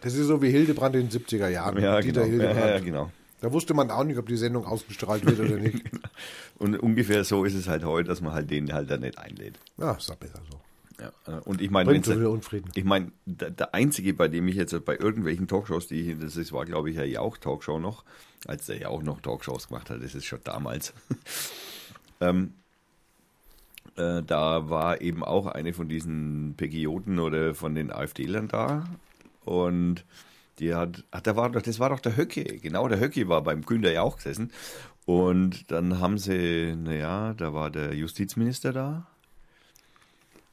Das ist so wie Hildebrand in den 70er Jahren. ja, Dieter genau, ja, Hildebrand. ja, genau. Da wusste man auch nicht, ob die Sendung ausgestrahlt wird oder nicht. (laughs) Und ungefähr so ist es halt heute, dass man halt den halt da nicht einlädt. Ja, ist doch besser so. Ja, äh, und ich meine. Ich meine, der, der einzige, bei dem ich jetzt bei irgendwelchen Talkshows, die ich, das ist, war glaube ich ja Jauch Talkshow noch, als der Jauch noch Talkshows gemacht hat, das ist schon damals. (laughs) ähm, äh, da war eben auch eine von diesen Pegioten oder von den AfD-Lern da und die hat, ach, da war doch, das war doch der Höcke, genau, der Höcke war beim Günther Jauch gesessen und dann haben sie, naja, da war der Justizminister da,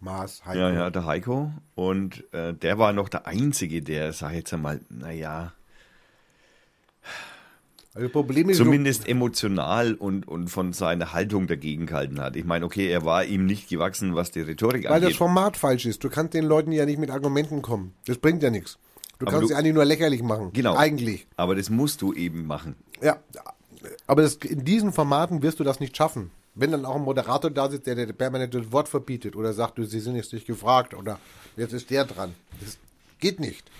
Maß, Heiko. ja, ja, der Heiko. Und äh, der war noch der Einzige, der, sag ich jetzt einmal, naja, Also das Problem ist, zumindest emotional und, und von seiner Haltung dagegen gehalten hat. Ich meine, okay, er war ihm nicht gewachsen, was die Rhetorik weil das angeht. Format falsch ist. Du kannst den Leuten ja nicht mit Argumenten kommen. Das bringt ja nichts. Du Aber kannst sie eigentlich nur lächerlich machen. Genau. Eigentlich. Aber das musst du eben machen. Ja. Aber das, in diesen Formaten wirst du das nicht schaffen. Wenn dann auch ein Moderator da sitzt, der dir permanent das Wort verbietet oder sagt, du, sie sind jetzt nicht gefragt oder jetzt ist der dran. Das geht nicht.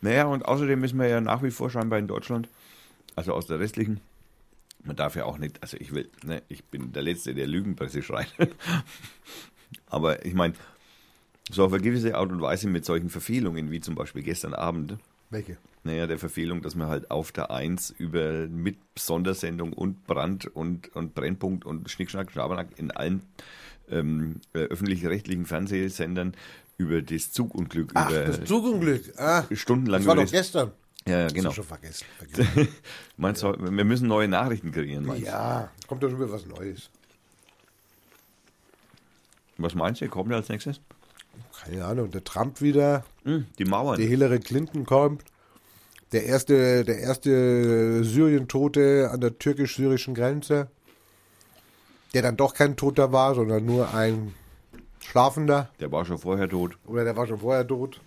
Naja, und außerdem müssen wir ja nach wie vor scheinbar in Deutschland, also aus der restlichen, man darf ja auch nicht, also ich will, ne, ich bin der Letzte, der Lügenpresse schreit. (laughs) Aber ich meine, so auf eine gewisse Art und Weise mit solchen Verfehlungen, wie zum Beispiel gestern Abend, Welche? Naja, der Verfehlung, dass man halt auf der Eins über mit Sondersendung und Brand und, und Brennpunkt und Schnickschnack, Schabernack in allen ähm, äh, öffentlich-rechtlichen Fernsehsendern über das Zugunglück, Ach, über das Zugunglück. Ah, stundenlang das war doch gestern. Ja, ja, Genau. schon vergessen. vergessen. (laughs) Meinst du, wir müssen neue Nachrichten kreieren, meinst ja, kommt doch schon wieder was Neues. Was meinst du, kommt als nächstes? Keine Ahnung, der Trump wieder, Hm, die Mauern. der Hillary Clinton kommt, der erste, der erste Syrien-Tote an der türkisch-syrischen Grenze, der dann doch kein Toter war, sondern nur ein Schlafender. Der war schon vorher tot. Oder der war schon vorher tot.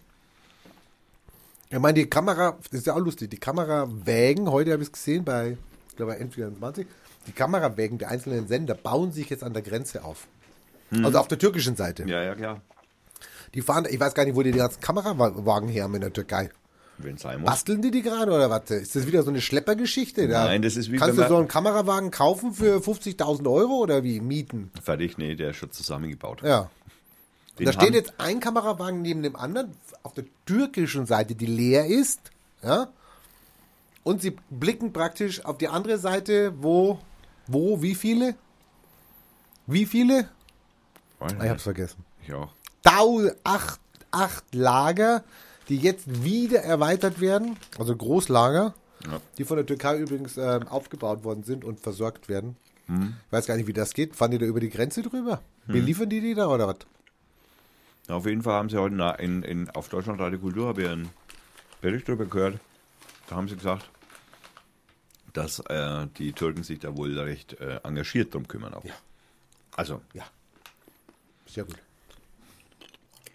Ich meine, die Kamera, das ist ja auch lustig, die Kamerawägen, heute habe ich es gesehen bei, ich glaube, bei N24, die Kamerawägen der einzelnen Sender bauen sich jetzt an der Grenze auf. Also auf der türkischen Seite. Ja, ja, klar. Die fahren, ich weiß gar nicht, wo die die ganzen Kamerawagen her haben in der Türkei. Es sein muss. Basteln die die gerade oder was? Ist das wieder so eine Schleppergeschichte? Da Nein, das ist wie Kannst du so einen Kamerawagen kaufen für 50.000 Euro oder wie? Mieten? Fertig, nee, der ist schon zusammengebaut. Ja. Den da steht jetzt ein Kamerawagen neben dem anderen auf der türkischen Seite, die leer ist. Ja. Und sie blicken praktisch auf die andere Seite, wo, wo, wie viele? Wie viele? Ah, Ich hab's vergessen. Ich auch. Tau, acht, acht Lager, die jetzt wieder erweitert werden, also Großlager, Ja. die von der Türkei übrigens ähm, aufgebaut worden sind und versorgt werden. Hm. Ich weiß gar nicht, wie das geht. Fahren die da über die Grenze drüber? Beliefern die die da oder was? Auf jeden Fall haben sie heute in, in, auf Deutschland Radio Kultur habe ich einen Bericht darüber gehört. Da haben sie gesagt, dass äh, die Türken sich da wohl recht äh, engagiert drum kümmern. Auch. Ja. Also, Ja. Sehr gut.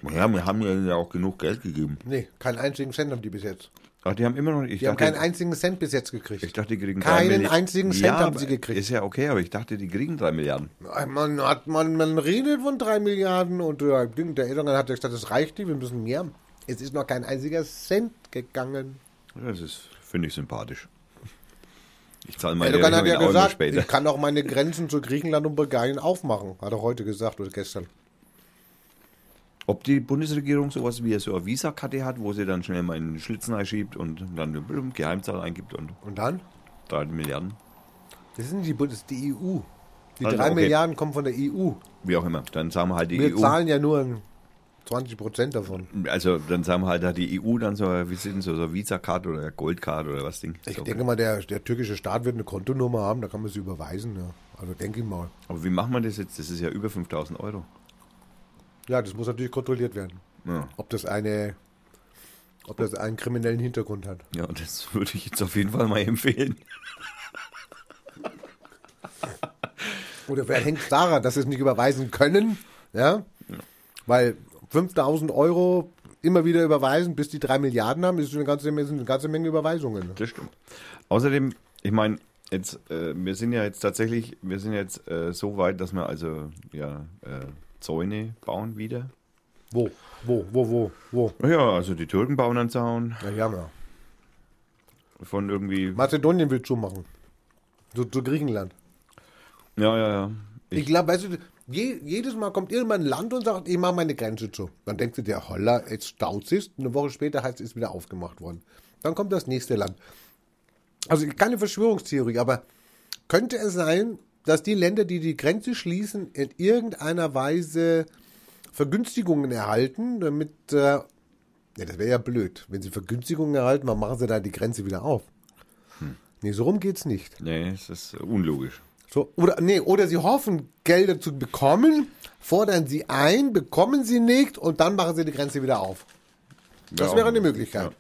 Ja, wir haben ihnen ja auch genug Geld gegeben. Nee, keinen einzigen Cent haben die bis jetzt. Ach, die haben immer noch nicht. Ich Die haben dachte, keinen einzigen Cent bis jetzt gekriegt. ich dachte, die kriegen Keinen drei Milli- einzigen Cent ja, haben sie gekriegt. Ist ja okay, aber ich dachte, die kriegen drei Milliarden. Man, hat, man, man redet von drei Milliarden und äh, der Erdogan hat gesagt, das reicht nicht, wir müssen mehr. Es ist noch kein einziger Cent gegangen. Das ist, finde ich, sympathisch. Ich zahle meine Erdogan hat ja gesagt, später. ich kann auch meine Grenzen zu Griechenland und Bulgarien aufmachen. Hat er heute gesagt oder gestern. Ob die Bundesregierung sowas wie so eine Visa-Karte hat, wo sie dann schnell mal einen Schlitzen einschiebt und dann eine Geheimzahl eingibt und Und dann? drei Milliarden, Das sind die, ist die EU. Die Also, drei okay. Milliarden kommen von der EU. wie auch immer. Dann sagen wir halt die Wir EU. zahlen ja nur 20 Prozent davon. Also dann sagen wir halt da die EU dann so, wie sind so, so eine Visa-Card oder Gold-Card oder was Ding. Ich so. denke mal, der, der türkische Staat wird eine Kontonummer haben, da kann man sie überweisen. Ja. Also denke ich mal. Aber wie machen wir das jetzt? Das ist ja über 5000 Euro. Ja, das muss natürlich kontrolliert werden. Ja. Ob das eine, ob das einen kriminellen Hintergrund hat. ja, das würde ich jetzt auf jeden Fall mal empfehlen. Oder wer hängt daran, dass sie es nicht überweisen können? Ja. Weil 5000 Euro immer wieder überweisen, bis die drei Milliarden haben, ist eine ganze, ist eine ganze Menge Überweisungen. Das stimmt. Außerdem, ich meine, jetzt, äh, wir sind ja jetzt tatsächlich, wir sind jetzt äh, so weit, dass wir also ja äh, Zäune bauen wieder. Wo? Wo? Wo? Wo? Wo? Ja, also die Türken bauen einen Zaun Ja, haben ja. von irgendwie. Mazedonien will zumachen. Zu, zu Griechenland. Ja, ja, ja. Ich, Ich, glaube, weißt du, je, jedes Mal kommt irgendwann ein Land und sagt, ich mache meine Grenze zu. Dann denkst du dir, holla, jetzt staut es. Eine Woche später heißt es, ist wieder aufgemacht worden. Dann kommt das nächste Land. Also keine Verschwörungstheorie, aber könnte es sein, dass die Länder, die die Grenze schließen, in irgendeiner Weise Vergünstigungen erhalten, damit, äh, ja, das wäre ja blöd. Wenn sie Vergünstigungen erhalten, dann machen sie da die Grenze wieder auf. Nee, so rum geht's nicht. nee, es ist unlogisch. So, oder, nee, oder sie hoffen, Gelder zu bekommen, fordern sie ein, bekommen sie nicht und dann machen sie die Grenze wieder auf. Das Ja, wäre eine Möglichkeit.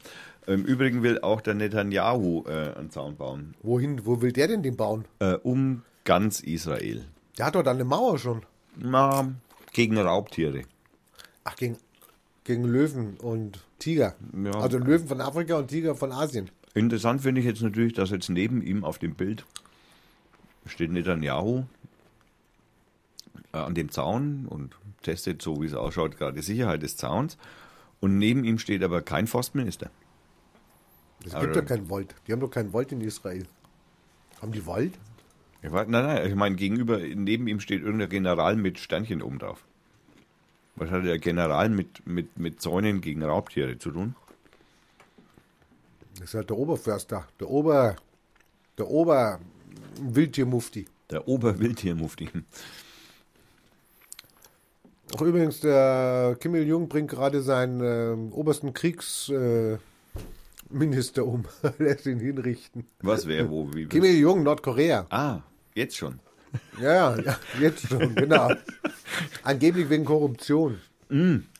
Ja. Im Übrigen will auch der Netanyahu äh, einen Zaun bauen. Wohin, wo will der denn den bauen? Äh, um ganz Israel. Der hat doch dann eine Mauer schon. Na, gegen Raubtiere. Ach, gegen, gegen Löwen und Tiger. Ja. Also Löwen von Afrika und Tiger von Asien. Interessant finde ich jetzt natürlich, dass jetzt neben ihm auf dem Bild steht Netanyahu äh, an dem Zaun und testet, so wie es ausschaut, gerade die Sicherheit des Zauns. Und neben ihm steht aber kein Forstminister. Es gibt doch keinen Volt. Die haben doch keinen Volt in Israel. Haben die Volt? Ich weiß, nein, nein, ich meine, gegenüber, neben ihm steht irgendein General mit Sternchen oben drauf. Was hat der General mit, mit, mit Zäunen gegen Raubtiere zu tun? Das ist halt der Oberförster. Der Ober... Der Ober... Wildtiermufti. Der Oberwildtiermufti. Ach, übrigens, der Kim Il-jung bringt gerade seinen ähm, obersten Kriegsminister äh, (laughs) um. Lässt ihn hinrichten. Was wäre, wo, wie? Kim Il-jung, Nordkorea. Ah, jetzt schon. Ja, ja, jetzt schon, genau. Angeblich wegen Korruption.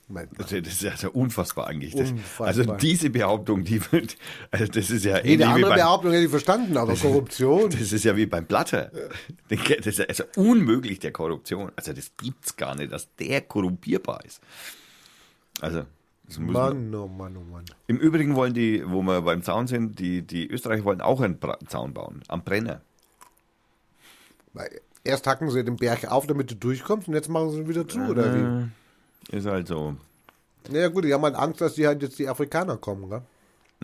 Mein, Das ist ja unfassbar eigentlich. Das, Unfassbar. Also diese Behauptung, die wird, also das ist ja jede ähnlich wie andere beim, Behauptung hätte ich verstanden, aber Korruption. das ist ja wie beim Blatter. Das ist ja also unmöglich der Korruption. Also das gibt's gar nicht, dass der korrumpierbar ist. Also das Mann, oh Mann, oh Mann. im Übrigen wollen die, wo wir beim Zaun sind, die, die Österreicher wollen auch einen Zaun bauen am Brenner. Erst hacken sie den Berg auf, damit du durchkommst und jetzt machen sie ihn wieder zu, oder wie? Ist halt so. Naja gut, die haben halt Angst, dass die halt jetzt die Afrikaner kommen, gell?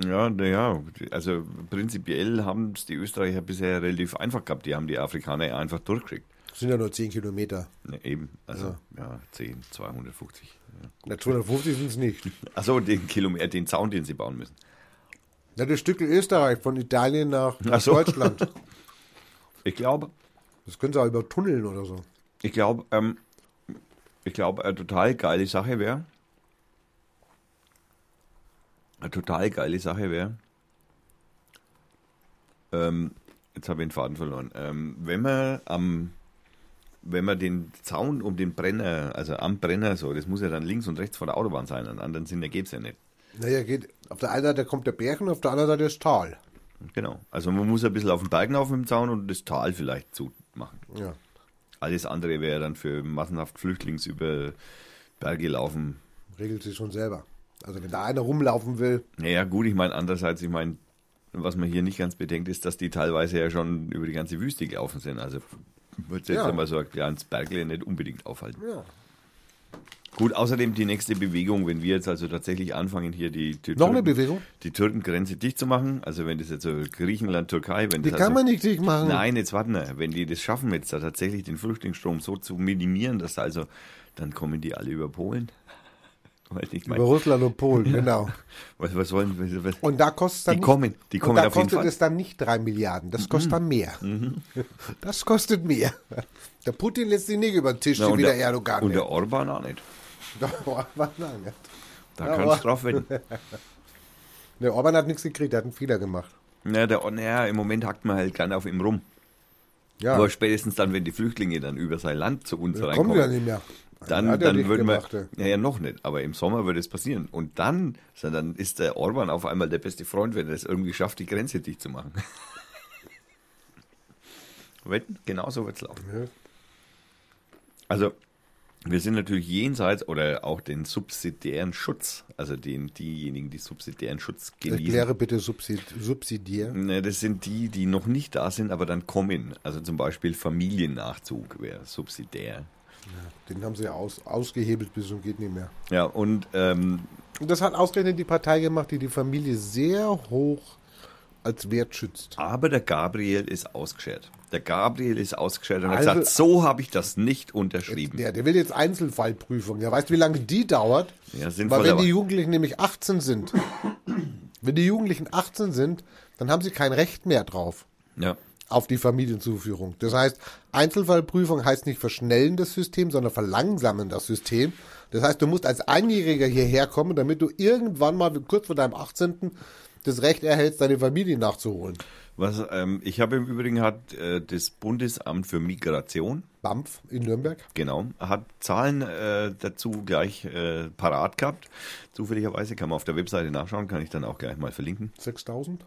Ja, naja, also prinzipiell haben es die Österreicher bisher relativ einfach gehabt. Die haben die Afrikaner einfach durchgekriegt. Das sind ja nur 10 Kilometer. Ne, eben, also ja, 10, 250. Ja. Na, 250 sind es nicht. (laughs) Achso, den Kilometer, den Zaun, den sie bauen müssen. Na, das Stück Österreich von Italien nach, nach so. Deutschland. (laughs) Ich glaube, Das können sie auch über Tunneln oder so. ich glaube, ähm, ich glaube, eine total geile Sache wäre, eine total geile Sache wäre, ähm, jetzt habe ich den Faden verloren, ähm, wenn man am, wenn man den Zaun um den Brenner, also am Brenner so, das muss ja dann links und rechts von der Autobahn sein, an anderen Sinn ergibt es ja nicht. Naja, geht, auf der einen Seite kommt der Berg und auf der anderen Seite das Tal. Genau. Also man muss ein bisschen auf den Bergen auf dem Zaun und das Tal vielleicht zumachen. Ja. Alles andere wäre dann für massenhaft Flüchtlings über Berge laufen. Regelt sich schon selber. Also wenn da einer rumlaufen will, Naja, gut, ich meine, andererseits, ich meine, was man hier nicht ganz bedenkt, ist, dass die teilweise ja schon über die ganze Wüste gelaufen sind. Also wird jetzt Ja. einmal so ein kleines Bergle nicht unbedingt aufhalten. ja. Gut, außerdem die nächste Bewegung, wenn wir jetzt also tatsächlich anfangen, hier die, die, Noch eine Türken- Bewegung? die Türkengrenze dicht zu machen, also wenn das jetzt so Griechenland, Türkei, wenn Die das kann also, man nicht dicht machen. Nein, jetzt warten wir. Wenn die das schaffen, jetzt da tatsächlich den Flüchtlingsstrom so zu minimieren, dass also, dann kommen die alle über Polen. (laughs) Über Russland und Polen, (laughs) genau. was, was wollen was, was, Und da kostet es dann Die nicht, kommen, die kommen und da kostet. Mhm. es dann nicht drei Milliarden, das kostet dann mehr. Das kostet mehr. Der Putin lässt sich nicht über den Tisch Na, wie der der, Erdogan. und der Orban auch nicht. Was nein, ja. Da Ja, kann aber- es drauf werden. (laughs) Der Orban hat nichts gekriegt, der hat einen Fehler gemacht. Ja, der, naja, im Moment hackt man halt gerne auf ihm rum. Ja, Aber spätestens dann, wenn die Flüchtlinge dann über sein Land zu uns kommen reinkommen, die ja nicht mehr. dann, dann nicht würden wir, ja, ja, noch nicht, aber im Sommer würde es passieren. Und dann, dann ist der Orban auf einmal der beste Freund, wenn er es irgendwie schafft, die Grenze dicht zu machen. (laughs) Wetten? Genau so wird es laufen. Ja. Also, wir sind natürlich jenseits oder auch den subsidiären Schutz, also den, diejenigen, die subsidiären Schutz genießen. Erkläre bitte subsid subsidiär. Ne, Das sind die, die noch nicht da sind, aber dann kommen. Also zum Beispiel Familiennachzug wäre subsidiär. Den haben sie ja aus, ausgehebelt bis und geht nicht mehr. Ja, und ähm, Und das hat ausgerechnet die Partei gemacht, die die Familie sehr hoch als Wert schützt. aber der Gabriel ist ausgeschert. Der Gabriel ist ausgeschert und hat Also- gesagt, so habe ich das nicht unterschrieben. Der, der will jetzt Einzelfallprüfung. Ja, weißt du, wie lange die dauert? Ja, Weil (clears throat) wenn die Jugendlichen nämlich 18 sind, wenn die Jugendlichen 18 sind, dann haben sie kein Recht mehr drauf ja. auf die Familienzuführung. Das heißt, Einzelfallprüfung heißt nicht verschnellen das System, sondern verlangsamen das System. Das heißt, du musst als Einjähriger hierher kommen, damit du irgendwann mal kurz vor deinem 18. das Recht erhältst, deine Familie nachzuholen. Was, ähm, ich habe im Übrigen hat äh, das Bundesamt für Migration, BAMF in Nürnberg. genau, hat Zahlen äh, dazu gleich äh, parat gehabt. Zufälligerweise kann man auf der Webseite nachschauen, kann ich dann auch gleich mal verlinken. 6000?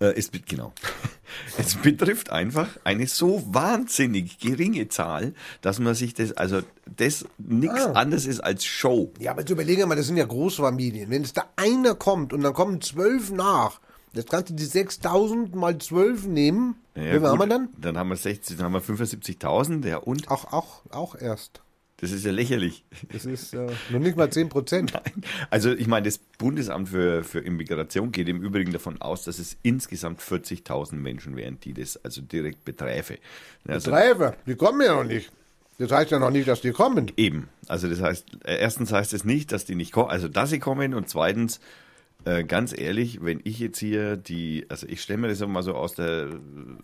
Äh, es, genau. (laughs) es betrifft einfach eine so wahnsinnig geringe Zahl, dass man sich das, also das nichts Ah. anderes ist als Show. Ja, aber jetzt überlege mal, das sind ja Großfamilien. Wenn es da einer kommt und dann kommen zwölf nach, jetzt kannst du die 6000 mal zwölf nehmen. Ja, Wie viel haben wir dann? Dann haben wir 60, dann haben wir 75.000, ja und? Auch, auch, auch erst. Das ist ja lächerlich. Das ist äh, noch nicht mal 10 Prozent. (laughs) Also ich meine, das Bundesamt für, für Immigration geht im Übrigen davon aus, dass es insgesamt 40.000 Menschen wären, die das also direkt beträfe. Also Treiber, die kommen ja noch nicht. Das heißt ja noch nicht, dass die kommen. Eben. Also das heißt, äh, erstens heißt es nicht, dass die nicht kommen, also dass sie kommen und zweitens, äh, ganz ehrlich, wenn ich jetzt hier die, also ich stelle mir das mal so aus der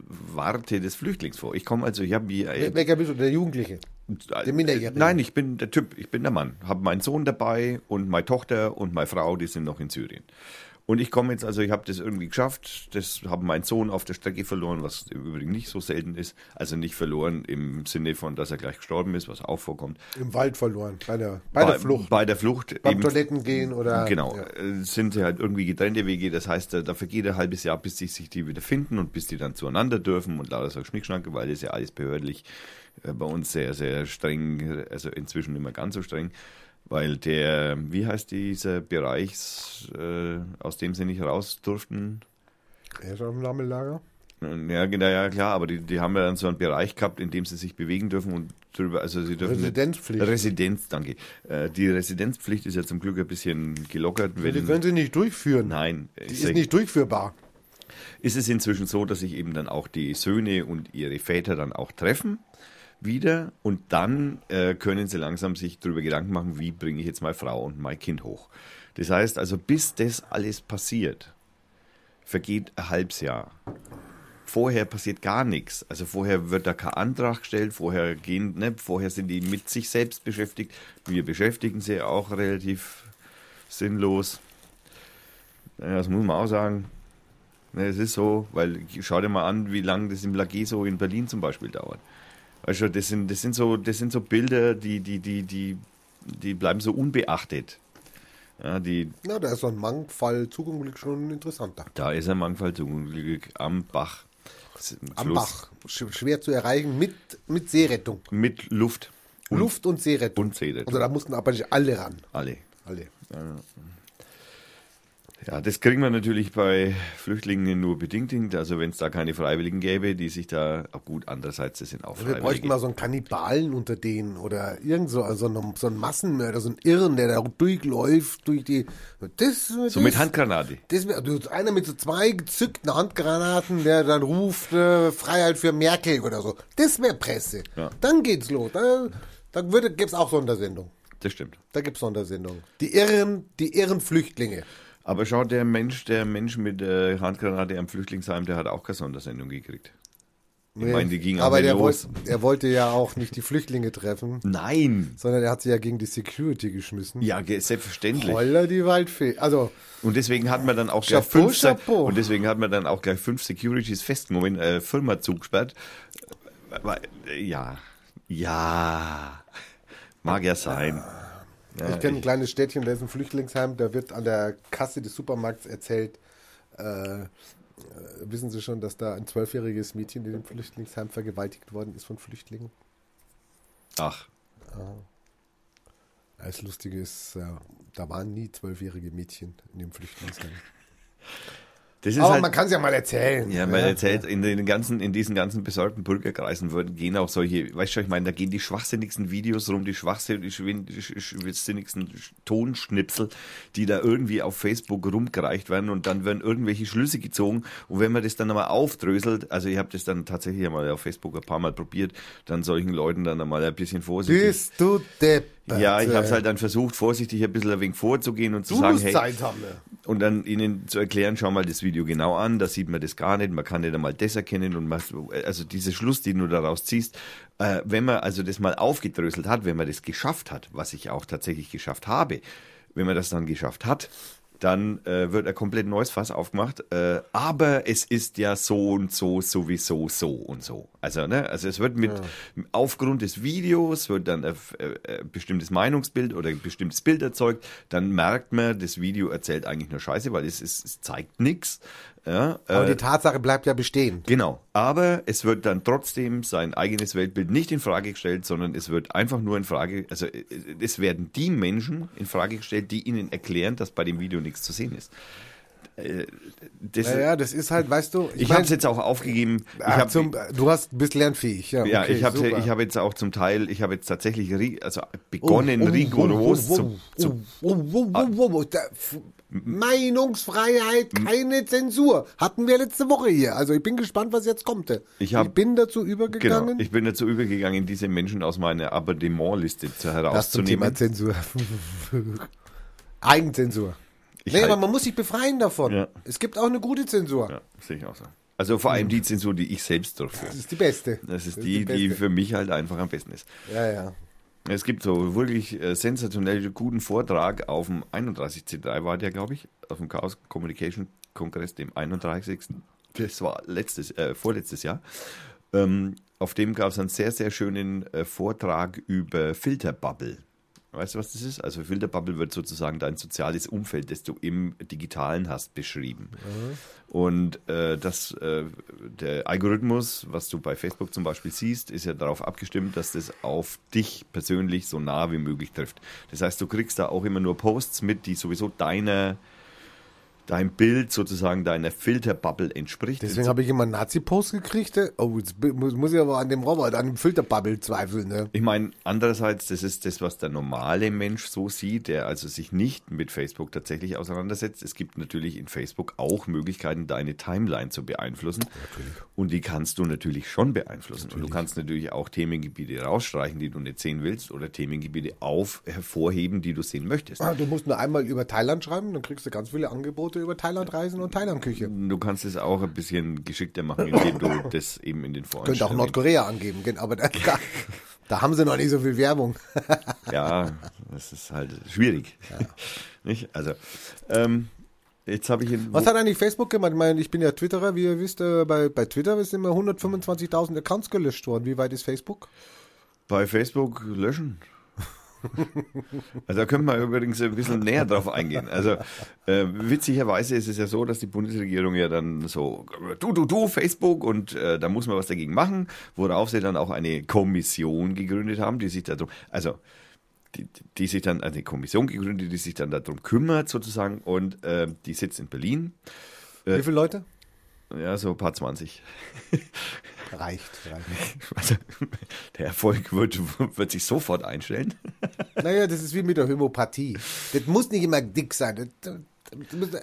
Warte des Flüchtlings vor. Ich komme also, ich habe hier, äh, Welcher bist du? Der Jugendliche. Der Minderjährige. Nein, ich bin der Typ, ich bin der Mann. Habe meinen Sohn dabei und meine Tochter und meine Frau, die sind noch in Syrien. Und ich komme jetzt, also ich habe das irgendwie geschafft, das habe meinen Sohn auf der Strecke verloren, was übrigens nicht so selten ist. Also nicht verloren im Sinne von, dass er gleich gestorben ist, was auch vorkommt. Im Wald verloren, bei der, bei der Flucht. Bei der Flucht. Beim eben- Toiletten gehen oder. Genau, Ja. äh, sind sie halt irgendwie getrennte Wege. Das heißt, da, da vergeht ein halbes Jahr, bis sich, sich die wieder finden und bis die dann zueinander dürfen und lauter so Schnickschnack, weil das ja alles behördlich äh, bei uns sehr, sehr streng, also inzwischen mehr ganz so streng, weil der, wie heißt dieser Bereich, äh, aus dem sie nicht raus durften? Er ist auf dem Sammellager. Ja, genau, ja klar, aber die, die haben ja dann so einen Bereich gehabt, in dem sie sich bewegen dürfen und drüber, also sie dürfen Residenzpflicht. Residenz, danke. Äh, die Residenzpflicht ist ja zum Glück ein bisschen gelockert. Die Wenn, können sie nicht durchführen. nein, Die ist sag- nicht durchführbar. ist es inzwischen so, dass sich eben dann auch die Söhne und ihre Väter dann auch treffen wieder und dann äh, können sie langsam sich darüber Gedanken machen, wie bringe ich jetzt meine Frau und mein Kind hoch. Das heißt also, bis das alles passiert, vergeht ein halbes Jahr. Vorher passiert gar nichts. Also vorher wird da kein Antrag gestellt, vorher gehen, ne, vorher sind die mit sich selbst beschäftigt. Wir beschäftigen sie auch relativ sinnlos. Das muss man auch sagen. Ne, es ist so, weil schau dir mal an, wie lange das im Lageso in Berlin zum Beispiel dauert. Du, das sind, das sind so, das sind so Bilder, die, die, die, die, die bleiben so unbeachtet. Ja, die, Na, da ist so ein Mangfall Zugunglück schon interessanter. da ist ein Mangfall Glück am Bach. Am Fluss Bach. Sch schwer zu erreichen mit, mit Seerettung. Mit Luft. Und Luft und Seerettung. und Seerettung. Also da mussten aber nicht alle ran. Alle. Alle. Ja, das kriegen wir natürlich bei Flüchtlingen nur bedingt hin. Also wenn es da keine Freiwilligen gäbe, die sich da, gut, andererseits, das sind auch Wir bräuchten Freiwillige. mal so einen Kannibalen unter denen oder irgend so, also einen- so einen Massenmörder, so einen Irren, der da durchläuft durch die. Das, So das, mit Handgranate. Das einer mit so zwei gezückten Handgranaten, der dann ruft, äh, Freiheit für Merkel oder so. Das wäre Presse. Ja. Dann geht's los. Da, da würde, gibt's auch Sondersendung. Das stimmt. Da gibt's Sondersendung. Die irren, die irren Flüchtlinge. Aber schau, der Mensch, der Mensch mit der Handgranate am Flüchtlingsheim, der hat auch keine Sondersendung gekriegt. Ich meine, die ging auch Aber nicht der los. wollte, er wollte ja auch nicht die Flüchtlinge treffen, Nein! sondern er hat sie ja gegen die Security geschmissen. Ja, selbstverständlich. Holla die Waldfee. Also, Und deswegen hat man dann auch gleich Chapeau, fünf Chapeau. und deswegen hat man dann auch gleich fünf Securities festgenommen, äh, Firma zugesperrt. Weil- Ja, ja, mag ja sein. Ja, ich kenne ein kleines Städtchen, da ist ein Flüchtlingsheim, da wird an der Kasse des Supermarkts erzählt, äh, äh, wissen Sie schon, dass da ein zwölfjähriges Mädchen in dem Flüchtlingsheim vergewaltigt worden ist von Flüchtlingen? Ach, Das Lustige ist, äh, da waren nie zwölfjährige Mädchen in dem Flüchtlingsheim. (laughs) Aber halt, man kann es ja mal erzählen. Ja, man erzählt, in den ganzen, in diesen ganzen besorgten Bürgerkreisen gehen auch solche, weißt du, ich meine, da gehen die schwachsinnigsten Videos rum, die schwachsinnigsten Tonschnipsel, die da irgendwie auf Facebook rumgereicht werden und dann werden irgendwelche Schlüsse gezogen und wenn man das dann einmal aufdröselt, also ich habe das dann tatsächlich einmal auf Facebook ein paar Mal probiert, dann solchen Leuten dann einmal ein bisschen vorsichtig. Bist du deppert. Ja, ich habe es halt dann versucht, vorsichtig ein bisschen ein wenig vorzugehen und zu Du sagen, musst hey, Zeit haben. ja. Und dann ihnen zu erklären, schau mal das Video genau an, da sieht man das gar nicht, man kann nicht einmal das erkennen und man, also dieser Schluss, den du daraus ziehst, äh, wenn man also das mal aufgedröselt hat, wenn man das geschafft hat, was ich auch tatsächlich geschafft habe, wenn man das dann geschafft hat, dann äh, wird ein komplett neues Fass aufgemacht. Äh, aber es ist ja so und so sowieso so und so. Also, ne, also es wird mit aufgrund des Videos wird dann ein, äh, ein bestimmtes Meinungsbild oder ein bestimmtes Bild erzeugt. Dann merkt man, das Video erzählt eigentlich nur Scheiße, weil es, es, es zeigt nichts. Ja, Aber äh, die Tatsache bleibt ja bestehen. Genau, aber es wird dann trotzdem sein eigenes Weltbild nicht in Frage gestellt, sondern es wird einfach nur in Frage, also äh, es werden die Menschen in Frage gestellt, die ihnen erklären, dass bei dem Video nichts zu sehen ist. Äh, Das, Naja, das ist halt, weißt du, ich mein, habe es jetzt auch aufgegeben. Ich hab, zum, du hast, bist lernfähig. Ja, ja, okay, ich habe ich hab jetzt auch zum Teil, ich habe jetzt tatsächlich also begonnen, rigoros oh, zu, zu oh, oh, oh, oh, da, Meinungsfreiheit, keine Zensur. Hatten wir letzte Woche hier. Also ich bin gespannt, was jetzt kommt. Ich hab- bin dazu Genau, übergegangen. ich bin dazu übergegangen, diese Menschen aus meiner Abonnementliste zu das zum Thema herauszunehmen. Zensur. (laughs) Eigenzensur. Ich nee, halt- aber man muss sich befreien davon. Ja. Es gibt auch eine gute Zensur. Ja, sehe ich auch so. Also vor allem die Zensur, die ich selbst durchführe. Das ist die beste. Das ist die, die beste. für mich halt einfach am besten ist. Ja, ja. Es gibt so wirklich äh, sensationell guten Vortrag auf dem 31C3 war der, glaube ich, auf dem Chaos Communication Kongress, dem 31. Das war letztes, äh, vorletztes Jahr. Ähm, auf dem gab es einen sehr, sehr schönen äh, Vortrag über Filterbubble. Weißt du, was das ist? Also Filterbubble wird sozusagen dein soziales Umfeld, das du im Digitalen hast, beschrieben. Und äh, das, äh, der Algorithmus, was du bei Facebook zum Beispiel siehst, ist ja darauf abgestimmt, dass das auf dich persönlich so nah wie möglich trifft. Das heißt, du kriegst da auch immer nur Posts mit, die sowieso deiner dein Bild sozusagen deiner Filterbubble entspricht. Deswegen habe ich immer einen Nazi-Post gekriegt. äh. Oh, jetzt muss, ich aber an dem Roboter, an dem Filterbubble zweifeln. Ne? Ich meine, andererseits, das ist das, was der normale Mensch so sieht, der also sich nicht mit Facebook tatsächlich auseinandersetzt. Es gibt natürlich in Facebook auch Möglichkeiten, deine Timeline zu beeinflussen. Und die kannst du natürlich schon beeinflussen. Und du kannst natürlich auch Themengebiete rausstreichen, die du nicht sehen willst, oder Themengebiete auf hervorheben, die du sehen möchtest. Ah, Du musst nur einmal über Thailand schreiben, dann kriegst du ganz viele Angebote über Thailand-Reisen und Thailand-Küche. Du kannst es auch ein bisschen geschickter machen, indem du (laughs) das eben in den Könnte auch Nordkorea angeben, aber da, (laughs) da, da haben sie noch nicht so viel Werbung. (laughs) Ja, das ist halt schwierig. Nicht? Also, ähm, jetzt habe ich Was hat eigentlich Facebook gemacht? Ich meine, ich bin ja Twitterer, wie ihr wisst, äh, bei, bei Twitter sind immer 125.000 Accounts gelöscht worden. Wie weit ist Facebook? bei Facebook löschen. (laughs) Also da können wir übrigens ein bisschen näher drauf eingehen. Also äh, witzigerweise ist es ja so, dass die Bundesregierung ja dann so, du, du, du, Facebook und äh, da muss man was dagegen machen, worauf sie dann auch eine Kommission gegründet haben, die sich darum, also die, die sich dann, eine Kommission gegründet, die sich dann darum kümmert sozusagen und äh, die sitzt in Berlin. Wie viele Leute? Ja, so ein paar 20. Reicht. reicht. Also, der Erfolg wird, wird sich sofort einstellen. Naja, das ist wie mit der Homöopathie. Das muss nicht immer dick sein. Das, das, das,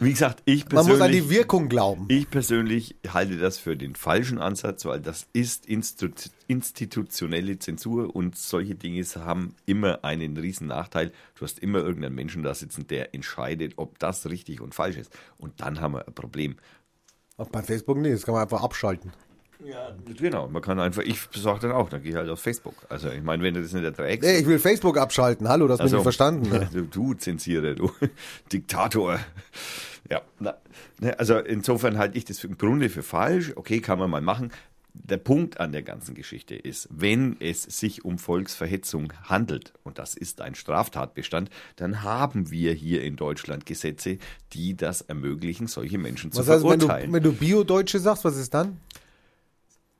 Wie gesagt, ich man muss an die persönlich, Wirkung glauben. ich persönlich halte das für den falschen Ansatz, weil das ist institu- institutionelle Zensur und solche Dinge haben immer einen riesen Nachteil. Du hast immer irgendeinen Menschen da sitzen, der entscheidet, ob das richtig und falsch ist. Und dann haben wir ein Problem. Auch bei Facebook nicht, das kann man einfach abschalten. Ja, genau. Man kann einfach, ich sage dann auch, dann gehe ich halt auf Facebook. Also ich meine, wenn du das nicht erträgst. Nee, ich will Facebook abschalten. Hallo, das Also, bin ich verstanden. Ne? (laughs) Du, zensiere, du (laughs) Diktator. Ja, na, ne, also insofern halte ich das im Grunde für falsch. Okay, kann man mal machen. Der Punkt an der ganzen Geschichte ist, wenn es sich um Volksverhetzung handelt, und das ist ein Straftatbestand, dann haben wir hier in Deutschland Gesetze, die das ermöglichen, solche Menschen zu Was heißt, wenn du, verurteilen. wenn du Bio-Deutsche sagst, was ist dann?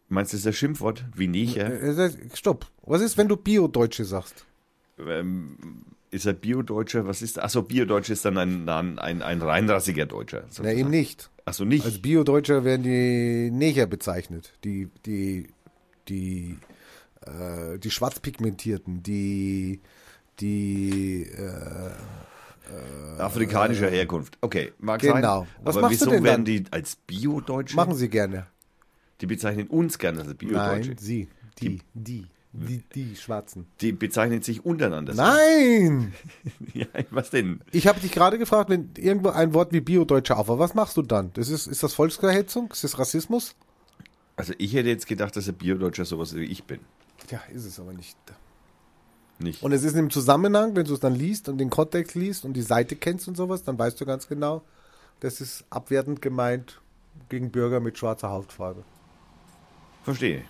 Meinst du, das ist ein Schimpfwort wie Neger? Äh, heißt, Stopp. Was ist, wenn du Bio-Deutsche sagst? ähm, ist er Bio-Deutscher? Was ist Achso, Bio-Deutscher ist dann ein, ein, ein, ein reinrassiger Deutscher. Na, eben nicht. Achso, nicht. Als Bio-Deutscher werden die Neger bezeichnet. Die, die, die, äh, die Schwarzpigmentierten, die, die, äh, Afrikanischer Herkunft. Okay, mag Genau. sein. Was Aber machst du wieso denn werden dann? die als Bio-Deutsche? machen sie gerne. Die bezeichnen uns gerne als Bio-Deutsche. Nein, sie. Die, die, die, die Schwarzen. Die bezeichnen sich untereinander. Nein! (laughs) Ja, was denn? Ich habe dich gerade gefragt, wenn irgendwo ein Wort wie Bio-Deutscher auffällt, was machst du dann? Das ist, ist das Volksverhetzung? Ist das Rassismus? Also ich hätte jetzt gedacht, dass ein Bio-Deutscher sowas wie ich bin. Ja, ist es aber nicht. Nicht. Und es ist im Zusammenhang, wenn du es dann liest und den Kontext liest und die Seite kennst und sowas, dann weißt du ganz genau, das ist abwertend gemeint gegen Bürger mit schwarzer Hautfarbe. Verstehe.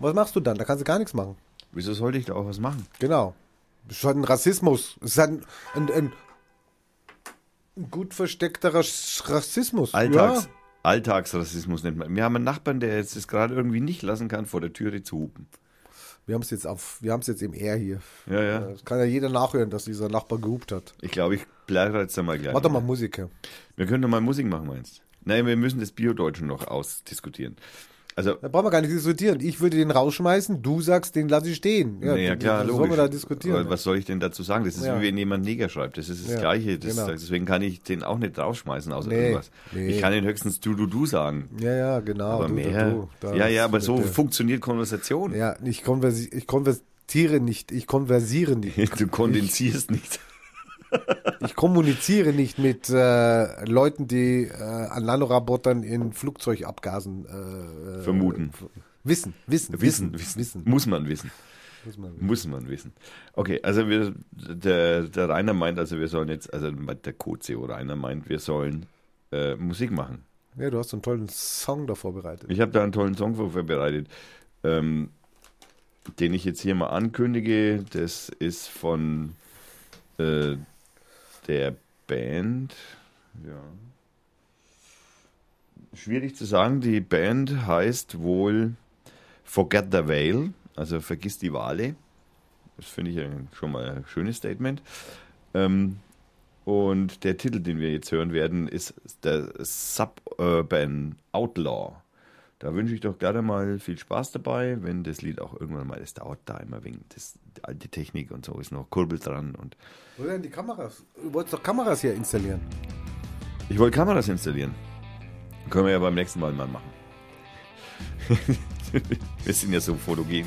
Was machst du dann? Da kannst du gar nichts machen. Wieso sollte ich da auch was machen? Genau. Das ist halt ein Rassismus. Es ist halt ein, ein, ein, ein gut versteckter Rass- Rassismus. Alltags, Ja. Alltagsrassismus nennt man. Wir haben einen Nachbarn, der jetzt es gerade irgendwie nicht lassen kann, vor der Türe zu hupen. Wir haben es jetzt auf, wir haben es jetzt im R hier. Ja, ja. Das kann ja jeder nachhören, dass dieser Nachbar gehupt hat. Ich glaube, ich bleibe jetzt einmal gleich. Doch mal Musiker. Wir können doch mal Musik machen, meinst Nein, wir müssen das Bio-Deutschen noch ausdiskutieren. Also, Da brauchen wir gar nicht diskutieren. Ich würde den rausschmeißen, du sagst, den lasse ich stehen. Ja, naja, klar, was logisch. sollen wir da diskutieren? Aber Was soll ich denn dazu sagen? Das ist Ja. wie wenn jemand Neger schreibt. Das ist das Ja, Gleiche. Das, genau. Deswegen kann ich den auch nicht rausschmeißen, außer Nee, irgendwas. nee. Ich kann ihn höchstens du, du, du sagen. Ja, ja, genau. Aber du, mehr. Du, du, ja, ja, aber so der- funktioniert Konversation. Ja, ich, konversi ich konvertiere nicht, ich konversiere nicht. (laughs) Du kondensierst nicht. Ich kommuniziere nicht mit äh, Leuten, die äh, an Nanorobotern in Flugzeugabgasen äh, Vermuten. f- Wissen, wissen, Wissen, wissen, wissen, Muss man wissen. Muss man wissen. Muss man wissen. Okay, also wir, der, der Rainer meint, also wir sollen jetzt, also der Code Rainer meint, wir sollen äh, Musik machen. Ja, du hast einen tollen Song da vorbereitet. Ich habe da einen tollen Song vorbereitet, ähm, den ich jetzt hier mal ankündige. Das ist von äh, der Band. Ja. Schwierig zu sagen. Die Band heißt wohl Forget the Whale, also vergiss die Wale. Das finde ich schon mal ein schönes Statement. Ähm, und der Titel, den wir jetzt hören werden, ist der Suburban Outlaw. Da wünsche ich doch gerne mal viel Spaß dabei, wenn das Lied auch irgendwann mal, das dauert da immer wegen das, die alte Technik und so ist noch Kurbel dran und Wo denn die Kameras? Du wolltest doch Kameras hier installieren. ich wollte Kameras installieren. Können wir ja beim nächsten Mal mal machen. (laughs) wir sind ja so fotogen.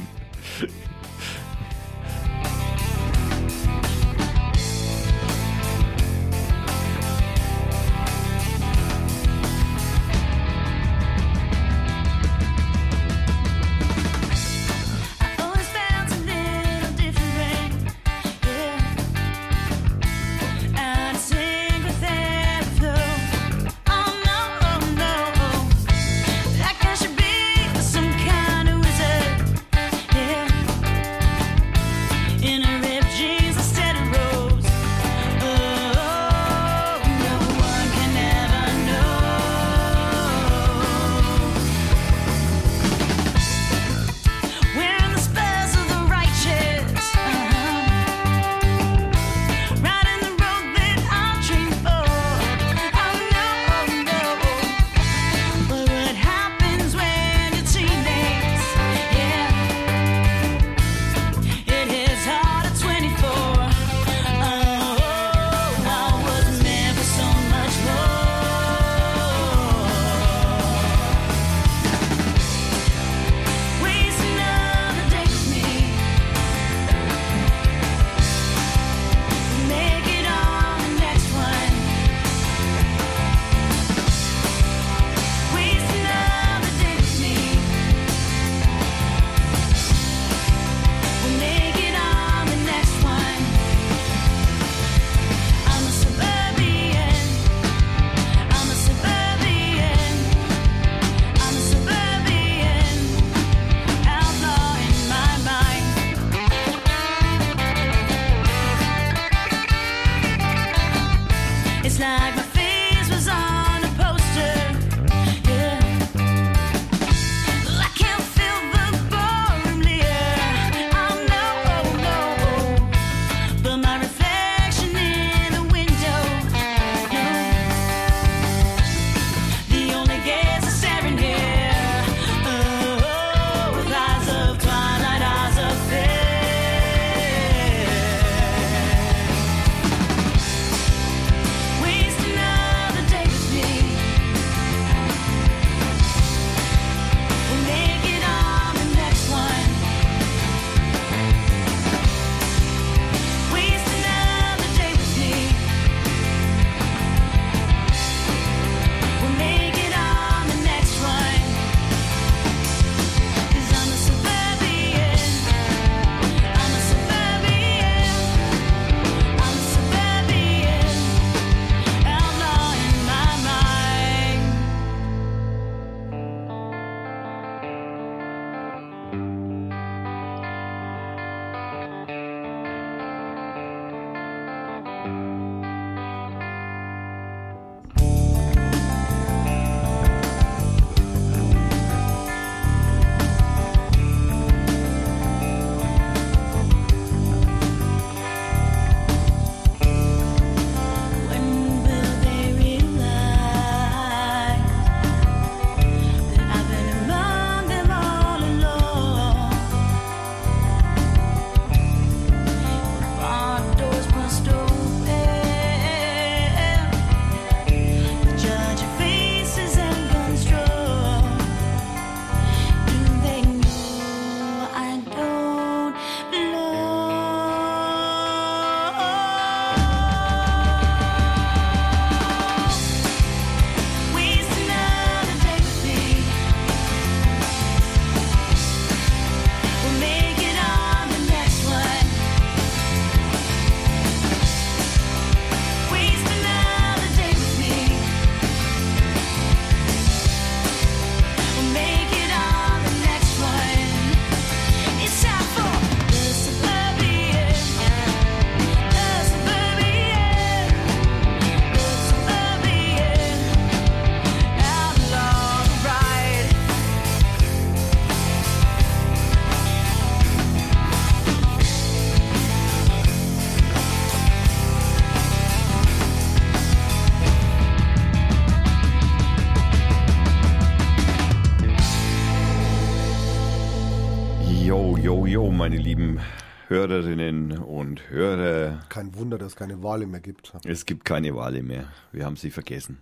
Jo, jo, meine lieben Hörerinnen und Hörer. Kein Wunder, dass es keine Wale mehr gibt. Es gibt keine Wale mehr. Wir haben sie vergessen.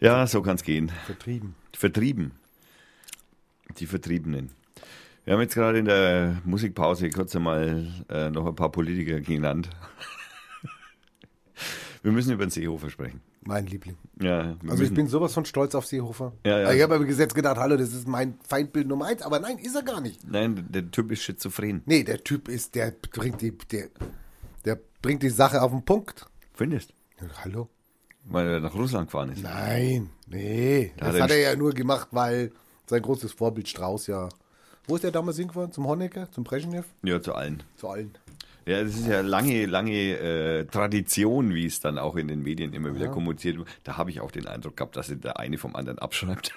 Ja, so kann es gehen. Vertrieben. Vertrieben. Die Vertriebenen. Wir haben jetzt gerade in der Musikpause kurz einmal äh, noch ein paar Politiker genannt. (laughs) Wir müssen über den Seehofer sprechen. Mein Liebling. Ja, wir Also ich bin sowas von stolz auf Seehofer. Ja, ja. Ich habe aber gesetzt gedacht, hallo, das ist mein Feindbild Nummer eins. Aber nein, ist er gar nicht. Nein, der Typ ist schizophren. Nee, der Typ ist, der bringt die, der, der bringt die Sache auf den Punkt. Findest Ja, hallo? Weil er nach Russland gefahren ist. Nein, nee. Da Das hat er ja nur gemacht, weil sein großes Vorbild Strauß ja. Wo ist der damals hingefahren? Zum Honecker? Zum Brezhnev? Ja, zu allen. Zu allen. Ja, das ist ja lange, lange äh, Tradition, wie es dann auch in den Medien immer wieder kommuniziert wird. Da habe ich auch den Eindruck gehabt, dass der eine vom anderen abschreibt.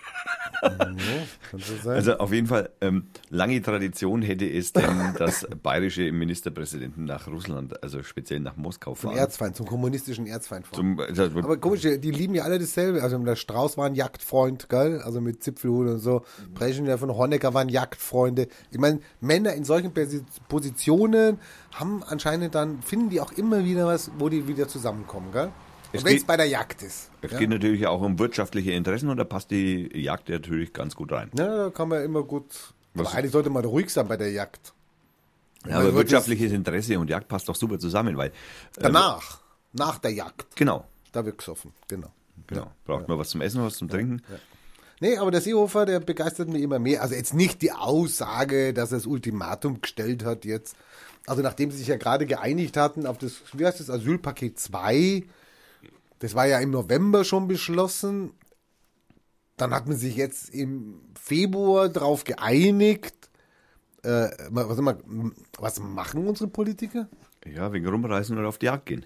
Ja. Also auf jeden Fall, ähm, lange Tradition hätte es denn, (laughs) dass bayerische Ministerpräsidenten nach Russland, also speziell nach Moskau zum fahren. Erzfeind, zum kommunistischen Erzfeind fahren. Zum, also, Aber komisch, die lieben ja alle dasselbe. Also der Strauß war ein Jagdfreund, gell? Also mit Zipfelhut und so. Brezhnev und Honecker waren Jagdfreunde. Ich meine, Männer in solchen Posi- Positionen haben anscheinend dann, finden die auch immer wieder was, wo die wieder zusammenkommen, gell? Wenn es geht- bei der Jagd ist. es ja? geht natürlich auch um wirtschaftliche Interessen und da passt die Jagd natürlich ganz gut rein. Ja, da kann man immer gut. Was- Aber eigentlich sollte man ruhig sein bei der Jagd. Ja, aber wirtschaftliches Interesse und Jagd passt doch super zusammen, weil äh, Danach, nach der Jagd, genau, da wird gesoffen. Genau. genau, braucht man was zum Essen, was zum Trinken. Nee, aber der Seehofer, der begeistert mich immer mehr. Also jetzt nicht die Aussage, dass er das Ultimatum gestellt hat jetzt. Also nachdem sie sich ja gerade geeinigt hatten auf das, wie heißt das, Asylpaket 2, das war ja im November schon beschlossen. Dann hat man sich jetzt im Februar darauf geeinigt. Äh, was, immer, was machen unsere Politiker? Ja, wegen rumreisen oder auf die Jagd gehen.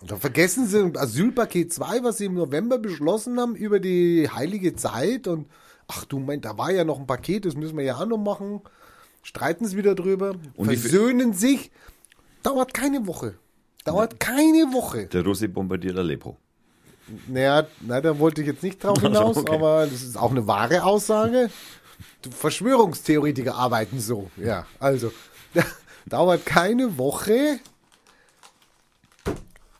Und dann vergessen sie Asylpaket 2, was sie im November beschlossen haben über die heilige Zeit. Und ach du mein, da war ja noch ein Paket, das müssen wir ja auch noch machen. Streiten sie wieder drüber, Und versöhnen sich. Dauert keine Woche. Dauert keine Woche. Der Russe bombardiert Aleppo. Naja, na, da wollte ich jetzt nicht drauf (laughs) hinaus, okay. aber das ist auch eine wahre Aussage. Verschwörungstheoretiker arbeiten so. Ja, also, (laughs) dauert keine Woche,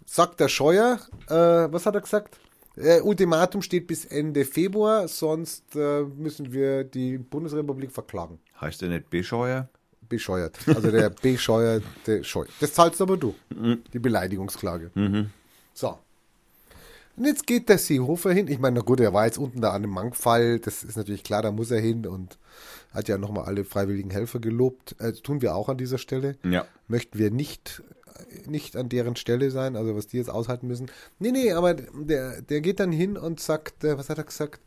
sagt der Scheuer, äh, was hat er gesagt? Äh, Ultimatum steht bis Ende Februar, sonst äh, müssen wir die Bundesrepublik verklagen. Heißt der nicht Bescheuer? Bescheuert. Also der (laughs) bescheuerte Scheu. Das zahlst aber du. Die Beleidigungsklage. So. Und jetzt geht der Seehofer hin. Ich meine, na gut, er war jetzt unten da an dem Mankfall. Das ist natürlich klar, da muss er hin und hat ja nochmal alle freiwilligen Helfer gelobt. Äh, Das tun wir auch an dieser Stelle. Ja. Möchten wir nicht, nicht an deren Stelle sein, also was die jetzt aushalten müssen. Nee, nee, aber der, der geht dann hin und sagt, äh, was hat er gesagt?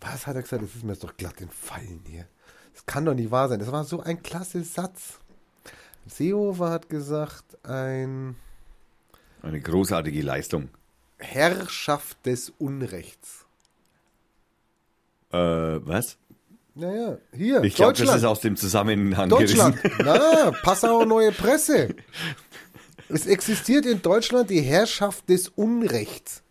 Was hat er gesagt? Das ist mir jetzt doch glatt entfallen hier. Das kann doch nicht wahr sein. Das war so ein klasse Satz. Seehofer hat gesagt, ein Eine großartige Leistung. Herrschaft des Unrechts. Äh, was? Naja, hier, Ich glaube, das ist aus dem Zusammenhang Deutschland. gerissen. (laughs) Na, Passauer Neue Presse. Es existiert in Deutschland die Herrschaft des Unrechts.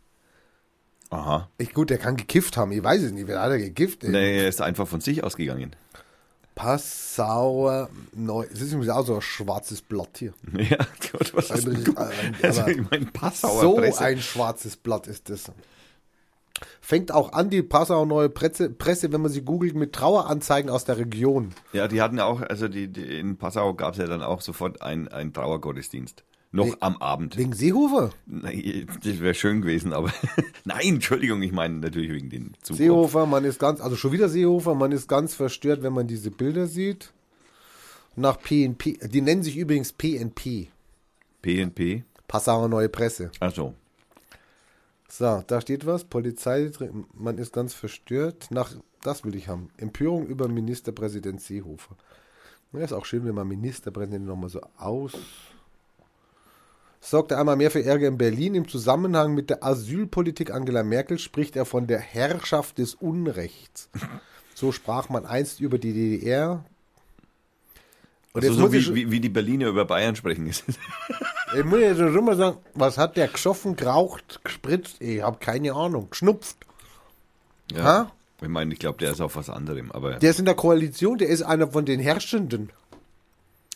Aha. Ich, gut, der kann gekifft haben. Ich weiß es nicht. Wer hat er gekifft? Nee, er ist einfach von sich ausgegangen. Passauer Neu. Das ist übrigens auch so ein schwarzes Blatt hier. (laughs) Ja, Gott, was du Ein- denn- ein- Also, ich meine, Passauer so Presse. ein schwarzes Blatt ist das. Fängt auch an, die Passauer Neue Presse, Presse, wenn man sie googelt, mit Traueranzeigen aus der Region. Ja, die hatten auch, also die, die in Passau gab es ja dann auch sofort ein, ein Trauergottesdienst. Noch Nee. am Abend. Wegen Seehofer. Nein, das wäre schön gewesen, aber (laughs) nein, Entschuldigung, ich meine natürlich wegen den Zug. Seehofer, man ist ganz, also schon wieder Seehofer, man ist ganz verstört, wenn man diese Bilder sieht. Nach PNP, die nennen sich übrigens PNP, PNP. Passauer Neue Presse. Also, So, da steht was, Polizei, man ist ganz verstört. Nach, das will ich haben. Empörung über Ministerpräsident Seehofer. Ja, ist auch schön, wenn man Ministerpräsident nochmal so aus. Sorgte einmal mehr für Ärger in Berlin. Im Zusammenhang mit der Asylpolitik Angela Merkel spricht er von der Herrschaft des Unrechts. (laughs) So sprach man einst über die DDR. Und also so wie, wie, wie die Berliner über Bayern sprechen. (laughs) ich muss jetzt schon mal sagen, was hat der geschoffen, geraucht, gespritzt? Ich habe keine Ahnung. Geschnupft. ja. Ich meine, ich glaube, der ist auf was anderem, aber Der ist in der Koalition, der ist einer von den Herrschenden.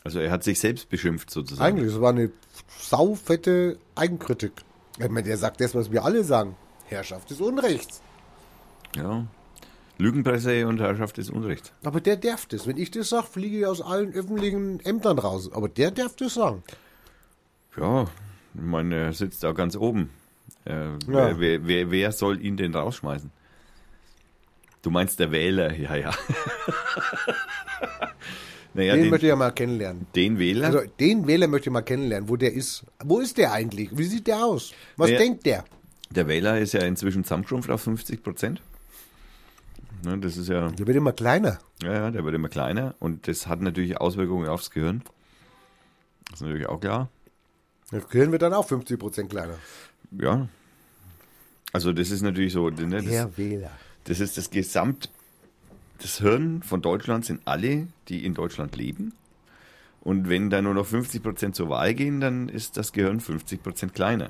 Also er hat sich selbst beschimpft sozusagen. Eigentlich, es war eine saufette Eigenkritik. Ich meine, der sagt das, was wir alle sagen. Herrschaft des Unrechts. Ja. Lügenpresse und Herrschaft des Unrechts. Aber der darf das. Wenn ich das sage, fliege ich aus allen öffentlichen Ämtern raus. Aber der darf das sagen. Ja, ich meine, er sitzt da ganz oben. Äh, wer, wer, wer, wer soll ihn denn rausschmeißen? Du meinst der Wähler, ja, ja. Naja, den, den, möchte ich ja mal kennenlernen. den Wähler? Also den Wähler möchte ich mal kennenlernen, wo der ist. Wo ist der eigentlich? Wie sieht der aus? Was Naja, denkt der? der Wähler ist ja inzwischen zusammengeschrumpft auf 50 Prozent. Ne, das ist ja, Der wird immer kleiner. ja, ja, der wird immer kleiner und das hat natürlich Auswirkungen aufs Gehirn. Das ist natürlich auch klar. Das Gehirn wird dann auch 50% kleiner. Ja. Also das ist natürlich so, ne, das, Wähler. das ist das Gesamt, das Hirn von Deutschland sind alle, die in Deutschland leben. Und wenn da nur noch 50 Prozent zur Wahl gehen, dann ist das Gehirn 50 Prozent kleiner.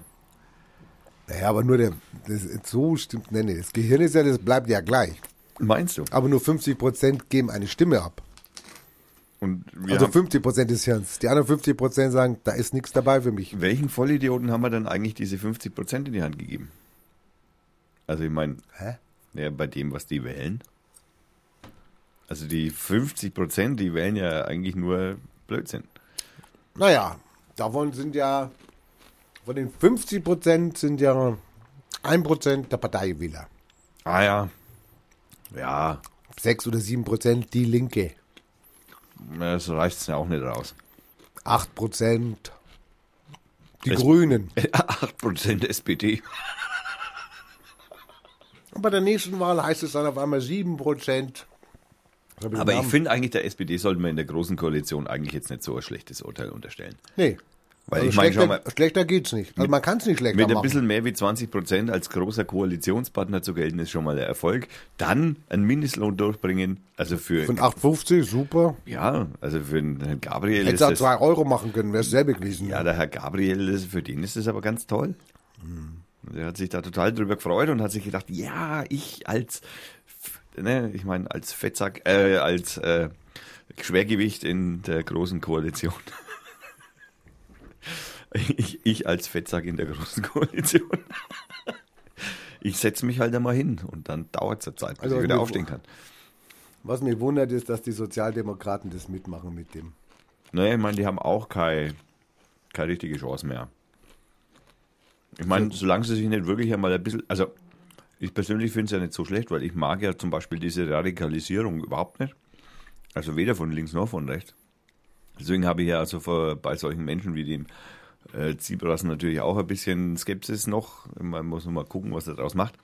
Naja, aber nur der, das, so stimmt, nee, nee, das Gehirn ist ja, das bleibt ja gleich. Meinst du? Aber nur 50% geben eine Stimme ab. Und also haben, 50% des Hirns. Die anderen 50% sagen, da ist nichts dabei für mich. welchen Vollidioten haben wir dann eigentlich diese 50 Prozent in die Hand gegeben? Also ich meine, ja, bei dem, was die wählen. Also die 50 Prozent, die wählen ja eigentlich nur Blödsinn. Naja, davon sind ja, von den 50% sind ja 1% der Parteiwähler. Ah ja. Ja, 6 oder 7% die Linke. das reicht ja auch nicht raus. 8% die Es- Grünen. 8% SPD. Und bei der nächsten Wahl heißt es dann auf einmal 7%. Was Aber ich Namen? finde eigentlich, der SPD sollte man in der großen Koalition eigentlich jetzt nicht so ein schlechtes Urteil unterstellen. Nee. Weil Also ich meine, schlechter, mal, schlechter geht's nicht. Also man kann es nicht schlechter mit ein machen. bisschen mehr wie 20 Prozent als großer Koalitionspartner zu gelten, ist schon mal der Erfolg. Dann einen Mindestlohn durchbringen, also für, Von 8,50, super. ja, also für den Herrn Gabriel ist Hätte er das, 2 Euro machen können, wäre es selber gewesen. ja, der Herr Gabriel, ist, für den ist das aber ganz toll. Der hat sich da total drüber gefreut und hat sich gedacht, ja, ich als, ne, ich meine, als Fettsack, äh, als äh, Schwergewicht in der großen Koalition. (laughs) Ich, ich als Fettsack in der großen Koalition. Ich setze mich halt einmal hin und dann dauert es eine Zeit, bis Also ich wieder aufstehen kann. Was mich wundert, ist, dass die Sozialdemokraten das mitmachen mit dem. Naja, ich meine, die haben auch keine, keine richtige Chance mehr. Ich meine, solange sie sich nicht wirklich einmal ein bisschen, also ich persönlich finde es ja nicht so schlecht, weil ich mag ja zum Beispiel diese Radikalisierung überhaupt nicht. Also weder von links noch von rechts. Deswegen habe ich ja also vor, bei solchen Menschen wie dem äh, Tsipras natürlich auch ein bisschen Skepsis noch. Man muss noch mal gucken, was er daraus macht.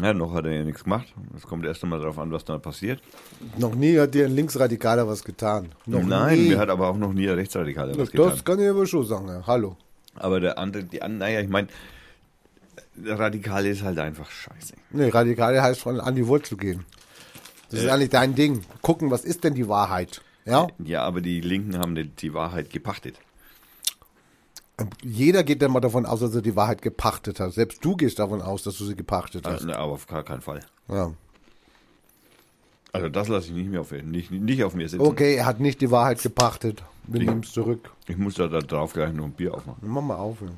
Ja, noch hat er ja nichts gemacht. Es kommt erst einmal darauf an, was da passiert. Noch nie hat dir ein Linksradikaler was getan. Noch Nein, nie. mir hat aber auch noch nie ein Rechtsradikaler was das, getan. das kann ich aber schon sagen. Ja. Hallo. Aber der andere, die anderen, naja, ich meine, der Radikale ist halt einfach scheiße. Nee, Radikale heißt von an die Wurzel gehen. Das ist Äh. eigentlich dein Ding. Gucken, was ist denn die Wahrheit? Ja? Ja, aber die Linken haben die, die Wahrheit gepachtet. Jeder geht dann mal davon aus, dass er die Wahrheit gepachtet hat. Selbst du gehst davon aus, dass du sie gepachtet hast. Also, na, aber auf gar keinen Fall. Ja. Also das lasse ich nicht mehr auf, nicht, nicht auf mir sitzen. Okay, er hat nicht die Wahrheit gepachtet. Wir nehmen es zurück. Ich muss da, da drauf gleich noch ein Bier aufmachen. Mach mal auf. Ja.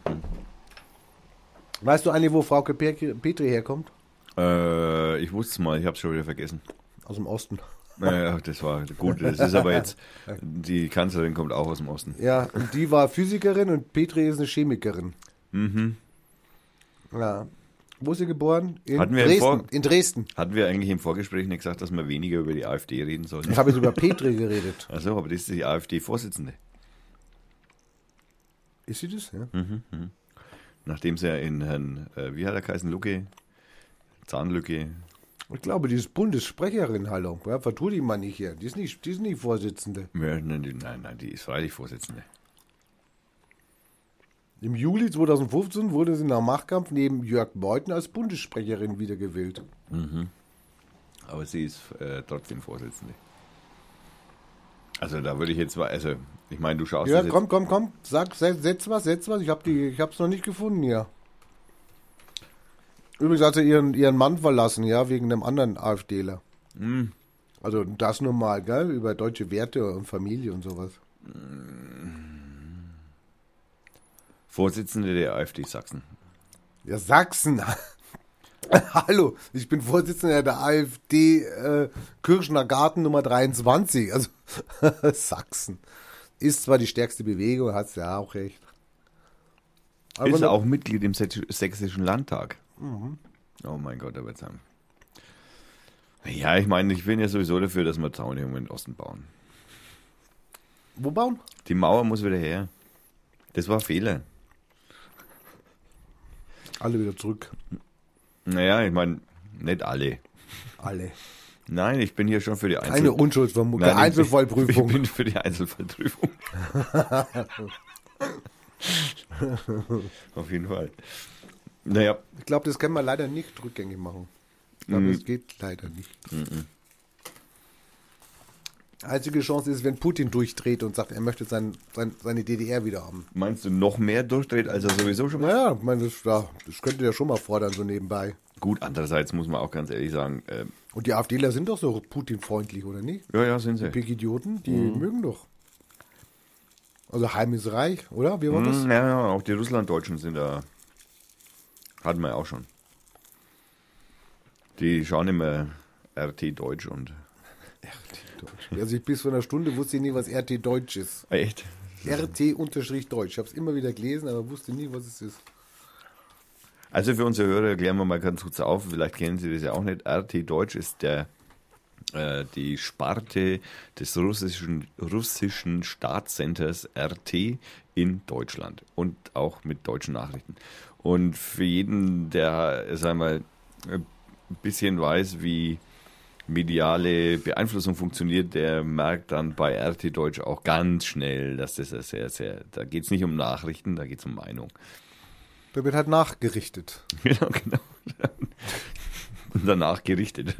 Weißt du eigentlich, wo Frauke Pe- Petri herkommt? Äh, ich wusste es mal, ich habe es schon wieder vergessen. Aus dem Osten. Naja, das war gut. Das ist aber jetzt, (laughs) die Kanzlerin kommt auch aus dem Osten. Ja, und die war Physikerin und Petri ist eine Chemikerin. Mhm. Ja. Wo ist sie geboren? In Hatten wir Dresden. In Dresden. Hatten wir eigentlich im Vorgespräch nicht gesagt, dass wir weniger über die AfD reden sollen? Ich habe jetzt über (laughs) Petri geredet. Achso, aber das ist die AfD-Vorsitzende. Ist sie das? Ja. Nachdem sie ja in Herrn, äh, wie hat er geheißen, Lucke, Zahnlücke, Ich glaube, die ist Bundessprecherin, hallo. Ja, vertu die mal nicht hier. Die ist nicht, die ist nicht Vorsitzende. Nein, nein, nein, die ist freilich Vorsitzende. Im Juli 2015 wurde sie nach Machtkampf neben Jörg Meuthen als Bundessprecherin wiedergewählt. Aber sie ist äh, trotzdem Vorsitzende. Also da würde ich jetzt, mal- also ich meine, du schaust Ja, komm, komm, komm. Sag, setz, was, setz was. Ich habe die, ich hab's noch nicht gefunden hier. Übrigens hat sie ihren, ihren Mann verlassen, ja, wegen einem anderen AfDler. Also das nur mal, gell? Über deutsche Werte und Familie und sowas. Vorsitzende der AfD Sachsen. Ja, Sachsen. (laughs) (laughs) Hallo, ich bin Vorsitzender der AfD äh, Kirchner Garten Nummer 23. Also (laughs) Sachsen. Ist zwar die stärkste Bewegung, hat ja auch recht. Aber ist nur- auch Mitglied im Säch- Sächsischen Landtag. Mhm. Oh mein Gott, da wird's haben. Ja, ich meine, ich bin ja sowieso dafür, dass wir Zaun irgendwo in den Osten bauen. Wo bauen? Die Mauer muss wieder her. Das war Fehler. Alle wieder zurück. Naja, ich meine, nicht alle. Alle. Nein, ich bin hier schon für die Einzel Eine Unschuldsvermutung. Nein, Einzelfallprüfung. (laughs) Ich bin für die Einzelfallprüfung. (laughs) Auf jeden Fall. Naja, Ich glaube, das können wir leider nicht rückgängig machen. Ich glaube, das geht leider nicht. Einzige Chance ist, wenn Putin durchdreht und sagt, er möchte sein, sein, seine DDR wieder haben. meinst du noch mehr durchdreht, als er sowieso schon mal? Naja, ich meine, das, ja, das könnte er schon mal fordern, so nebenbei. Gut, andererseits muss man auch ganz ehrlich sagen, äh, Und die AfDler sind doch so Putin-freundlich, oder nicht? ja, ja, sind sie. Big Idioten, die mögen doch. Also Heim ist reich, oder? Wie war das? Hm, ja, ja, auch die Russlanddeutschen sind da. Hatten wir ja auch schon. Die schauen immer RT Deutsch und. Also ich bis vor einer Stunde wusste ich nie, was RT Deutsch ist. Echt? RT-Deutsch. Ich habe es immer wieder gelesen, aber wusste nie, was es ist. Also für unsere Hörer erklären wir mal ganz kurz auf, vielleicht kennen Sie das ja auch nicht. RT Deutsch ist der äh, die Sparte des russischen, russischen Staatscenters RT in Deutschland und auch mit deutschen Nachrichten. Und für jeden, der, sagen wir, ein bisschen weiß, wie mediale Beeinflussung funktioniert, der merkt dann bei RT Deutsch auch ganz schnell, dass das sehr, sehr, da geht es nicht um Nachrichten, da geht es um Meinung. Da wird halt nachgerichtet. (laughs) Genau, genau. Und danach gerichtet.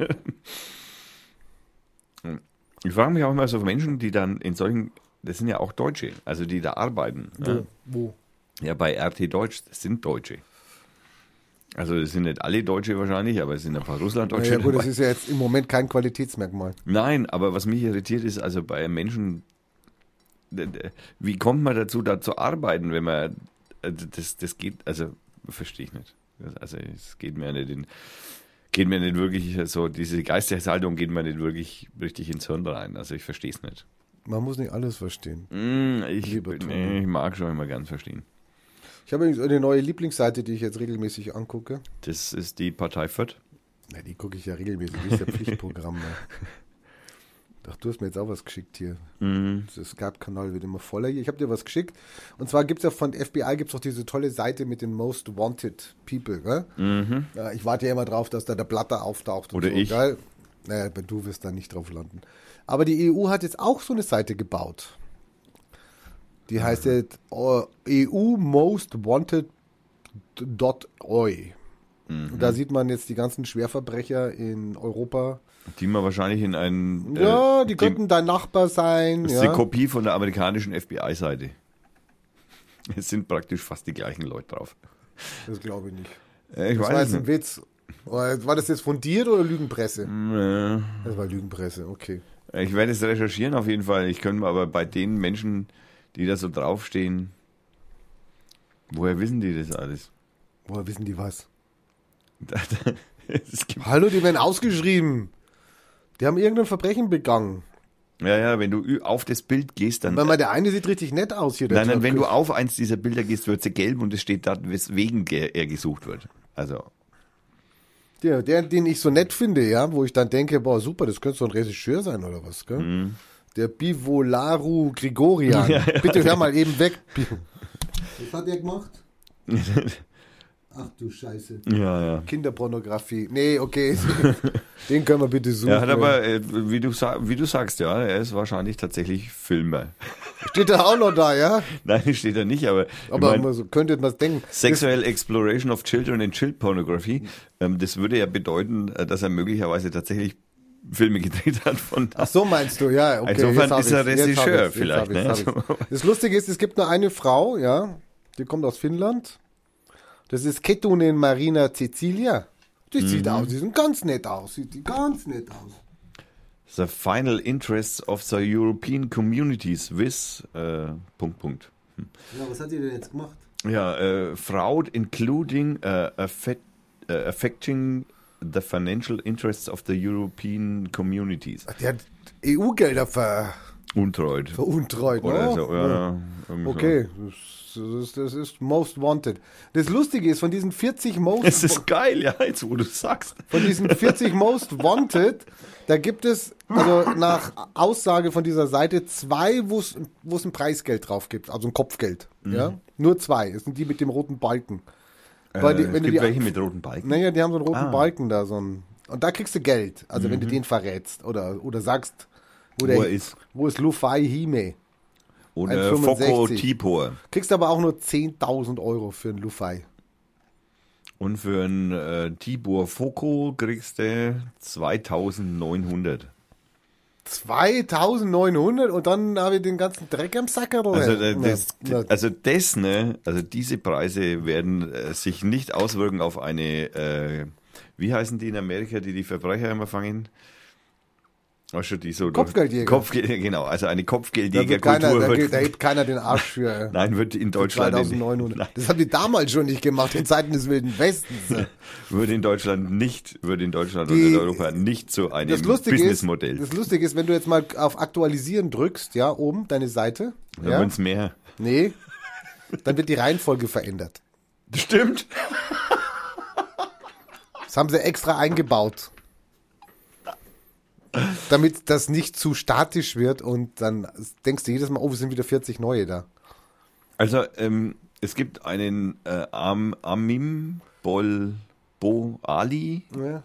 Ich frage mich auch immer so Menschen, die dann in solchen, das sind ja auch Deutsche, also die da arbeiten. Ja, Wo? ja bei RT Deutsch, das sind Deutsche. Also das sind nicht alle Deutsche wahrscheinlich, aber es sind ein paar Russlanddeutsche. Ja, gut, das ist ja jetzt im Moment kein Qualitätsmerkmal. Nein, aber was mich irritiert ist, also bei Menschen, wie kommt man dazu, da zu arbeiten, wenn man, äh, das, das geht, also verstehe ich nicht. Also es geht mir nicht in, geht mir nicht wirklich so, diese Geisteshaltung geht mir nicht wirklich richtig ins Hirn rein. Also ich verstehe es nicht. Man muss nicht alles verstehen. Mm, ich, nee, ich mag schon immer ganz verstehen. Ich habe übrigens eine neue Lieblingsseite, die ich jetzt regelmäßig angucke. Das ist die Partei Fürth. Na, die gucke ich ja regelmäßig. Das ist ja Pflichtprogramm. ne? Ach, du hast mir jetzt auch was geschickt hier. Mhm. Der Skype-Kanal wird immer voller hier. Ich habe dir was geschickt. Und zwar gibt es ja von FBI gibt's auch diese tolle Seite mit den Most Wanted People. Gell? Ja, ich warte ja immer drauf, dass da der Blatter auftaucht. Und Mhm. Oder so, ich. Gell? Naja, du wirst da nicht drauf landen. Aber die EU hat jetzt auch so eine Seite gebaut. Die heißt jetzt äh, EU Most Wanted .oi. Mhm. Da sieht man jetzt die ganzen Schwerverbrecher in Europa. Die man wahrscheinlich in einen. Ja, die die- könnten dein Nachbar sein. Das ist ja. die Kopie von der amerikanischen FBI-Seite. (laughs) Es sind praktisch fast die gleichen Leute drauf. Das glaube ich nicht. Äh, Ich Das war weiß jetzt es ein. Witz. War war das jetzt fundiert oder Lügenpresse? Äh, Das war Lügenpresse, okay. Ich werde es recherchieren auf jeden Fall. Ich könnte mir aber bei den Menschen, die da so draufstehen, woher wissen die das alles? Woher wissen die was? (laughs) Hallo, die werden ausgeschrieben. Die haben irgendein Verbrechen begangen. ja, ja, wenn du auf das Bild gehst, dann. Weil mal der eine sieht richtig nett aus hier. Nein, nein, wenn du auf eins dieser Bilder gehst, wird sie gelb und es steht da, weswegen ge- er gesucht wird. Also, der, der, den ich so nett finde, ja, wo ich dann denke, boah, super, das könnte so ein Regisseur sein oder was, gell? Mhm. Der Bivolaru Grigorian. (laughs) Bitte hör mal eben weg. (laughs) Was hat der gemacht? (laughs) Ach du Scheiße. ja, ja. Kinderpornografie. Nee, okay. Den können wir bitte suchen. Er hat aber, äh, wie, du, wie du sagst, ja, er ist wahrscheinlich tatsächlich Filmer. Steht da auch noch da, ja? Nein, steht er nicht, aber, Aber ich mein, man so, könnte man denken. Sexual Exploration of Children and Child Pornography, ähm, das würde ja bedeuten, äh, dass er möglicherweise tatsächlich Filme gedreht hat von Ach so meinst du, ja. Okay, Insofern ist er Regisseur vielleicht, ne? ich's. Das Lustige ist, es gibt nur eine Frau, ja, die kommt aus Finnland. Das ist Ketunen Marina Cecilia. Die Mhm. sieht aus, die sieht ganz nett aus. Sieht die ganz nett aus. The final interests of the European communities with äh, Punkt Punkt. Ja, was hat ihr denn jetzt gemacht? Ja, äh, fraud including äh, affect, äh, affecting the financial interests of the European communities. Der hat EU-Gelder ver, Untreut. veruntreut, Oder ne? so, ja. irgendwie so. Okay, das, das, das ist Most Wanted. Das Lustige ist, von diesen 40 Most Es ist geil, ja, jetzt wo du sagst. Von diesen 40 Most Wanted, da gibt es, also nach Aussage von dieser Seite, zwei, wo es ein Preisgeld drauf gibt, also ein Kopfgeld. Ja? Nur zwei. Das sind die mit dem roten Balken. Weil die, äh, es gibt die, welche mit roten Balken. Naja, die haben so einen roten Ah. Balken da, so ein, und da kriegst du Geld. Also wenn du den verrätst oder, oder sagst, wo, Wo der, er ist. wo ist Lufai Hime. Oder 1,65. Foko Tipor. Kriegst aber auch nur 10.000 Euro für einen Lufai. Und für einen äh, Tibor Foko kriegst du 2900. 2.900 und dann habe ich den ganzen Dreck am Sack. Oder? Also äh, das, also das, ne, also diese Preise werden äh, sich nicht auswirken auf eine, äh, wie heißen die in Amerika, die die Verbrecher immer fangen? Du, die so Kopfgeldjäger. Kopfgeld, genau, also eine Kopfgeldjägerkultur da, wird, da hebt keiner den Arsch für. (laughs) nein, wird in Deutschland 2900. Nein, Das haben die damals schon nicht gemacht, in Zeiten des Wilden Westens. (laughs) würde in Deutschland nicht, würde in Deutschland Die- und in Europa nicht zu einem Das Lustige, ist, Businessmodell. das Lustige ist, wenn du jetzt mal auf Aktualisieren drückst, ja, oben, deine Seite, Da ja, es mehr. nee, dann wird die Reihenfolge verändert. Stimmt. Das haben sie extra eingebaut. Damit das nicht zu statisch wird und dann denkst du jedes Mal, oh, es sind wieder 40 neue da. Also, ähm, es gibt einen äh, Am Amim Bol Bo Ali, Ja.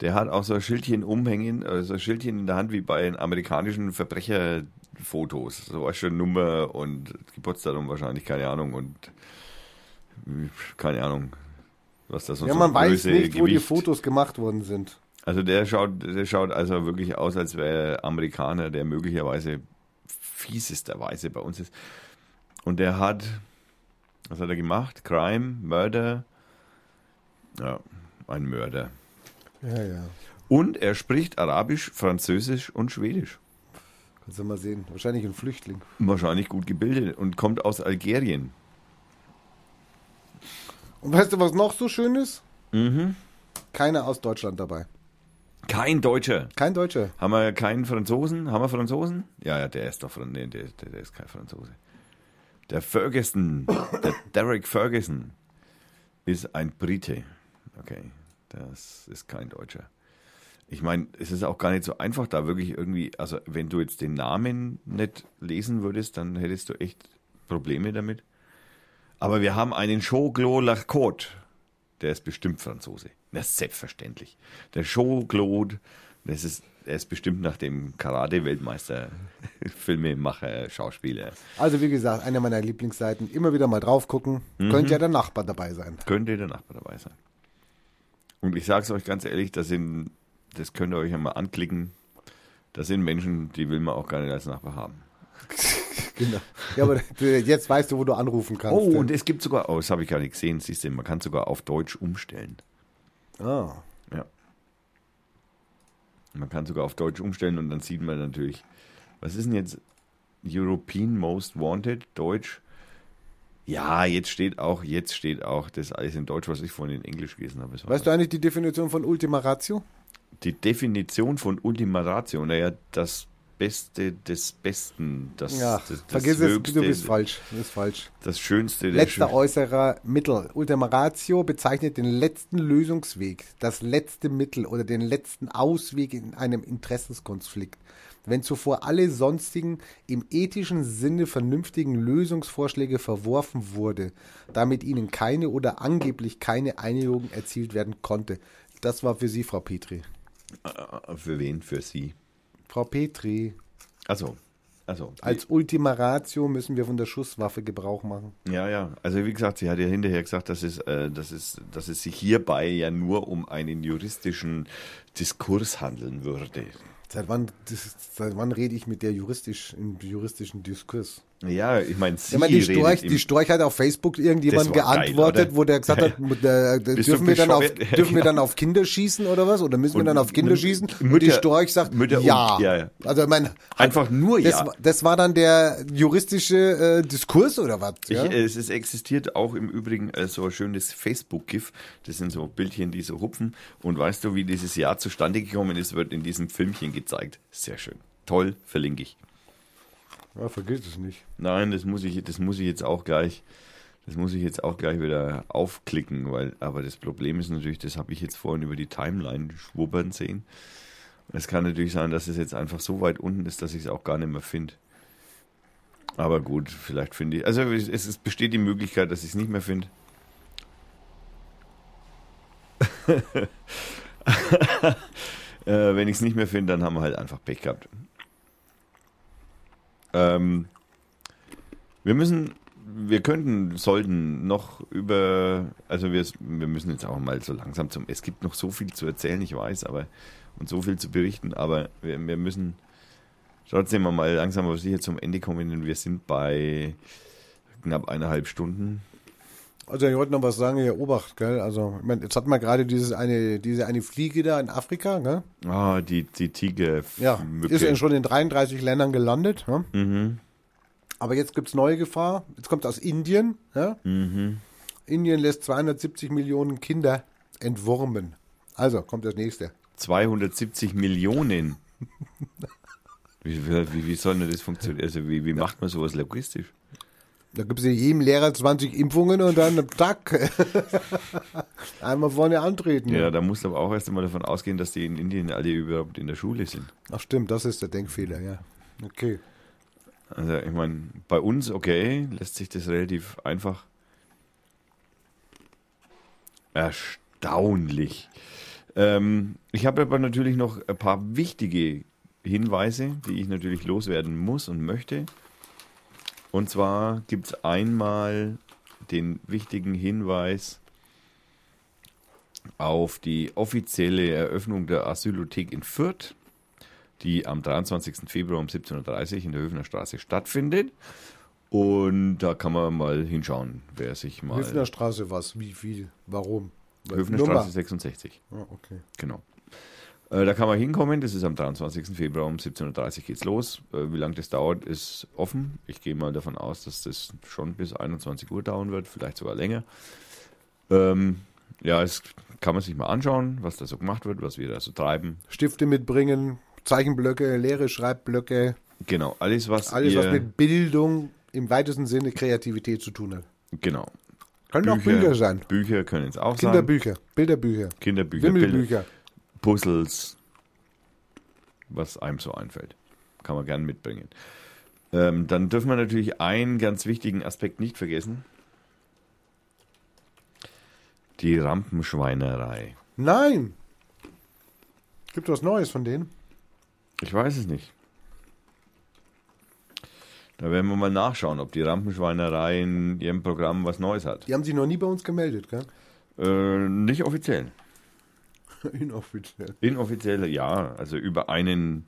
der hat auch so ein Schildchen umhängen, also ein Schildchen in der Hand wie bei den amerikanischen Verbrecherfotos. So was schon Nummer und Geburtsdatum wahrscheinlich, keine Ahnung und keine Ahnung, was das sonst Ja, so man weiß Größe, nicht, wo die Gewicht. Fotos gemacht worden sind. Also der schaut, der schaut also wirklich aus, als wäre er Amerikaner, der möglicherweise fiesesterweise bei uns ist. Und der hat, was hat er gemacht? Crime, Murder. Ja, ein Mörder. Ja, ja. Und er spricht Arabisch, Französisch und Schwedisch. Kannst du mal sehen. Wahrscheinlich ein Flüchtling. Wahrscheinlich gut gebildet und kommt aus Algerien. Und weißt du, was noch so schön ist? Mhm. Keiner aus Deutschland dabei. Kein Deutscher. Kein Deutscher. Haben wir keinen Franzosen? Haben wir Franzosen? Ja, ja, der ist doch Fran nee, der, der, der ist kein Franzose. Der Ferguson, (coughs) der Derek Ferguson ist ein Brite. Okay, das ist kein Deutscher. Ich meine, es ist auch gar nicht so einfach, da wirklich irgendwie, also wenn du jetzt den Namen nicht lesen würdest, dann hättest du echt Probleme damit. Aber wir haben einen Jean-Claude Lacote, der ist bestimmt Franzose. Das ist selbstverständlich. Der Jean-Claude, das ist, er ist bestimmt nach dem Karate-Weltmeister, (laughs) Filmemacher, Schauspieler. Also wie gesagt, eine meiner Lieblingsseiten. Immer wieder mal drauf gucken. Mhm. Könnte ja der Nachbar dabei sein. Könnte der Nachbar dabei sein. Und ich sage es euch ganz ehrlich, das sind, das könnt ihr euch ja mal anklicken. Das sind Menschen, die will man auch gar nicht als Nachbar haben. (laughs) Genau. Ja, aber (laughs) jetzt weißt du, wo du anrufen kannst. Oh, denn. und es gibt sogar, oh, das habe ich gar nicht gesehen, siehst du, man kann sogar auf Deutsch umstellen. Ah. Ja. Man kann sogar auf Deutsch umstellen und dann sieht man natürlich, was ist denn jetzt European Most Wanted, Deutsch? Ja, jetzt steht auch, jetzt steht auch das alles in Deutsch, was ich vorhin in Englisch gelesen habe. Weißt du eigentlich die Definition von Ultima Ratio? Die Definition von Ultima Ratio, naja, das Beste des Besten, das, Ja, das, das vergiss es, Höchste, du bist falsch. Du bist falsch. das Schönste, Letzter äußerer Mittel. Ultima Ratio bezeichnet den letzten Lösungsweg, das letzte Mittel oder den letzten Ausweg in einem Interessenskonflikt. Wenn zuvor alle sonstigen im ethischen Sinne vernünftigen Lösungsvorschläge verworfen wurde, damit ihnen keine oder angeblich keine Einigung erzielt werden konnte. Das war für Sie, Frau Petri. Äh, Für wen? Für Sie. Frau Petri, Also, also. als Ultima Ratio müssen wir von der Schusswaffe Gebrauch machen. Ja, ja. Also wie gesagt, sie hat ja hinterher gesagt, dass es, äh, dass es, dass es sich hierbei ja nur um einen juristischen Diskurs handeln würde. Seit wann, das, seit wann rede ich mit der juristisch, im juristischen Diskurs? Ja, ich meine, sie Ich meine, die Storch, die Storch hat auf Facebook irgendjemand geil, geantwortet, oder? wo der gesagt hat, (laughs) äh, Bist dürfen, wir dann auf, (laughs) dürfen wir Ja. dann auf Kinder schießen oder was? Oder müssen wir Und dann auf Kinder schießen? und Mütter- die Storch sagt, Mütter und- ja. ja, ja. Also ich meine, Einfach nur das, ja. war- das war dann der juristische äh, Diskurs oder was? Ja? Ich, es ist, existiert auch im Übrigen äh, so ein schönes Facebook-GIF. Das sind so Bildchen, die so hupfen. Und weißt du, wie dieses Jahr zustande gekommen ist, wird in diesem Filmchen gezeigt. Sehr schön. Toll, verlinke ich. Ja, vergiss es nicht. Nein, das muss ich, das muss ich jetzt auch gleich, das muss ich jetzt auch gleich wieder aufklicken, weil, aber das Problem ist natürlich, das habe ich jetzt vorhin über die Timeline schwubbern sehen. Es kann natürlich sein, dass es jetzt einfach so weit unten ist, dass ich es auch gar nicht mehr finde. Aber gut, vielleicht finde ich, also es, es besteht die Möglichkeit, dass ich es nicht mehr finde. (laughs) äh, wenn ich es nicht mehr finde, dann haben wir halt einfach Pech gehabt. Ähm, wir müssen, wir könnten, sollten noch über, also wir, wir müssen jetzt auch mal so langsam zum, es gibt noch so viel zu erzählen, ich weiß, aber, und so viel zu berichten, aber wir, wir müssen trotzdem mal langsam aber sicher zum Ende kommen, denn wir sind bei knapp eineinhalb Stunden. Also ich wollte noch was sagen, hier Obacht, gell? Also, ich mein, jetzt hat man gerade dieses eine, diese eine Fliege da in Afrika, gell? Ah, die, die Tiger. Ja, ist ja schon in 33 Ländern gelandet. Ja? Mhm. Aber jetzt gibt's neue Gefahr. Jetzt kommt aus Indien. Ja? Mhm. Indien lässt 270 Millionen Kinder entwurmen. Also, kommt das nächste. 270 Millionen. (laughs) Wie, wie, wie soll denn das funktionieren? Also, wie, wie macht man sowas logistisch? Da gibt's ja jedem Lehrer 20 Impfungen und dann (laughs) tack. (laughs) Einmal vorne antreten. Ja, da musst du aber auch erst einmal davon ausgehen, dass die in Indien alle überhaupt in der Schule sind. Ach stimmt, das ist der Denkfehler, ja. Okay. Also, ich meine, bei uns, okay, lässt sich das relativ einfach. Erstaunlich. Ähm, ich habe aber natürlich noch ein paar wichtige Hinweise, die ich natürlich loswerden muss und möchte. Und zwar gibt es einmal den wichtigen Hinweis auf die offizielle Eröffnung der Asylothek in Fürth, die am 23. Februar um 17.30 Uhr in der Höfner Straße stattfindet. Und da kann man mal hinschauen, wer sich mal. Hüfner Straße was? Wie viel? Warum? Höfner. Straße 66. Ah, okay. Genau. Äh, da kann man hinkommen, das ist am 23. Februar um 17.30 Uhr geht's los. Äh, wie lange das dauert, ist offen. Ich gehe mal davon aus, dass das schon bis 21 Uhr dauern wird, vielleicht sogar länger. Ähm, ja, es kann man sich mal anschauen, was da so gemacht wird, was wir da so treiben. Stifte mitbringen, Zeichenblöcke, leere Schreibblöcke, Genau, alles, was alles, was mit Bildung im weitesten Sinne Kreativität zu tun hat. genau. Können auch Bücher sein. Bücher können es auch sein. Kinderbücher, Bilderbücher, Kinderbücher, Bilder, Wimmelbücher. Puzzles, was einem so einfällt. Kann man gern mitbringen. Ähm, dann dürfen wir natürlich einen ganz wichtigen Aspekt nicht vergessen. Die Rampenschweinerei. Nein! Gibt was Neues von denen? Ich weiß es nicht. Da werden wir mal nachschauen, ob die Rampenschweinerei in ihrem Programm was Neues hat. Die haben sich noch nie bei uns gemeldet, gell? Äh, nicht offiziell. (laughs) Inoffiziell. Inoffiziell, ja. Also über einen,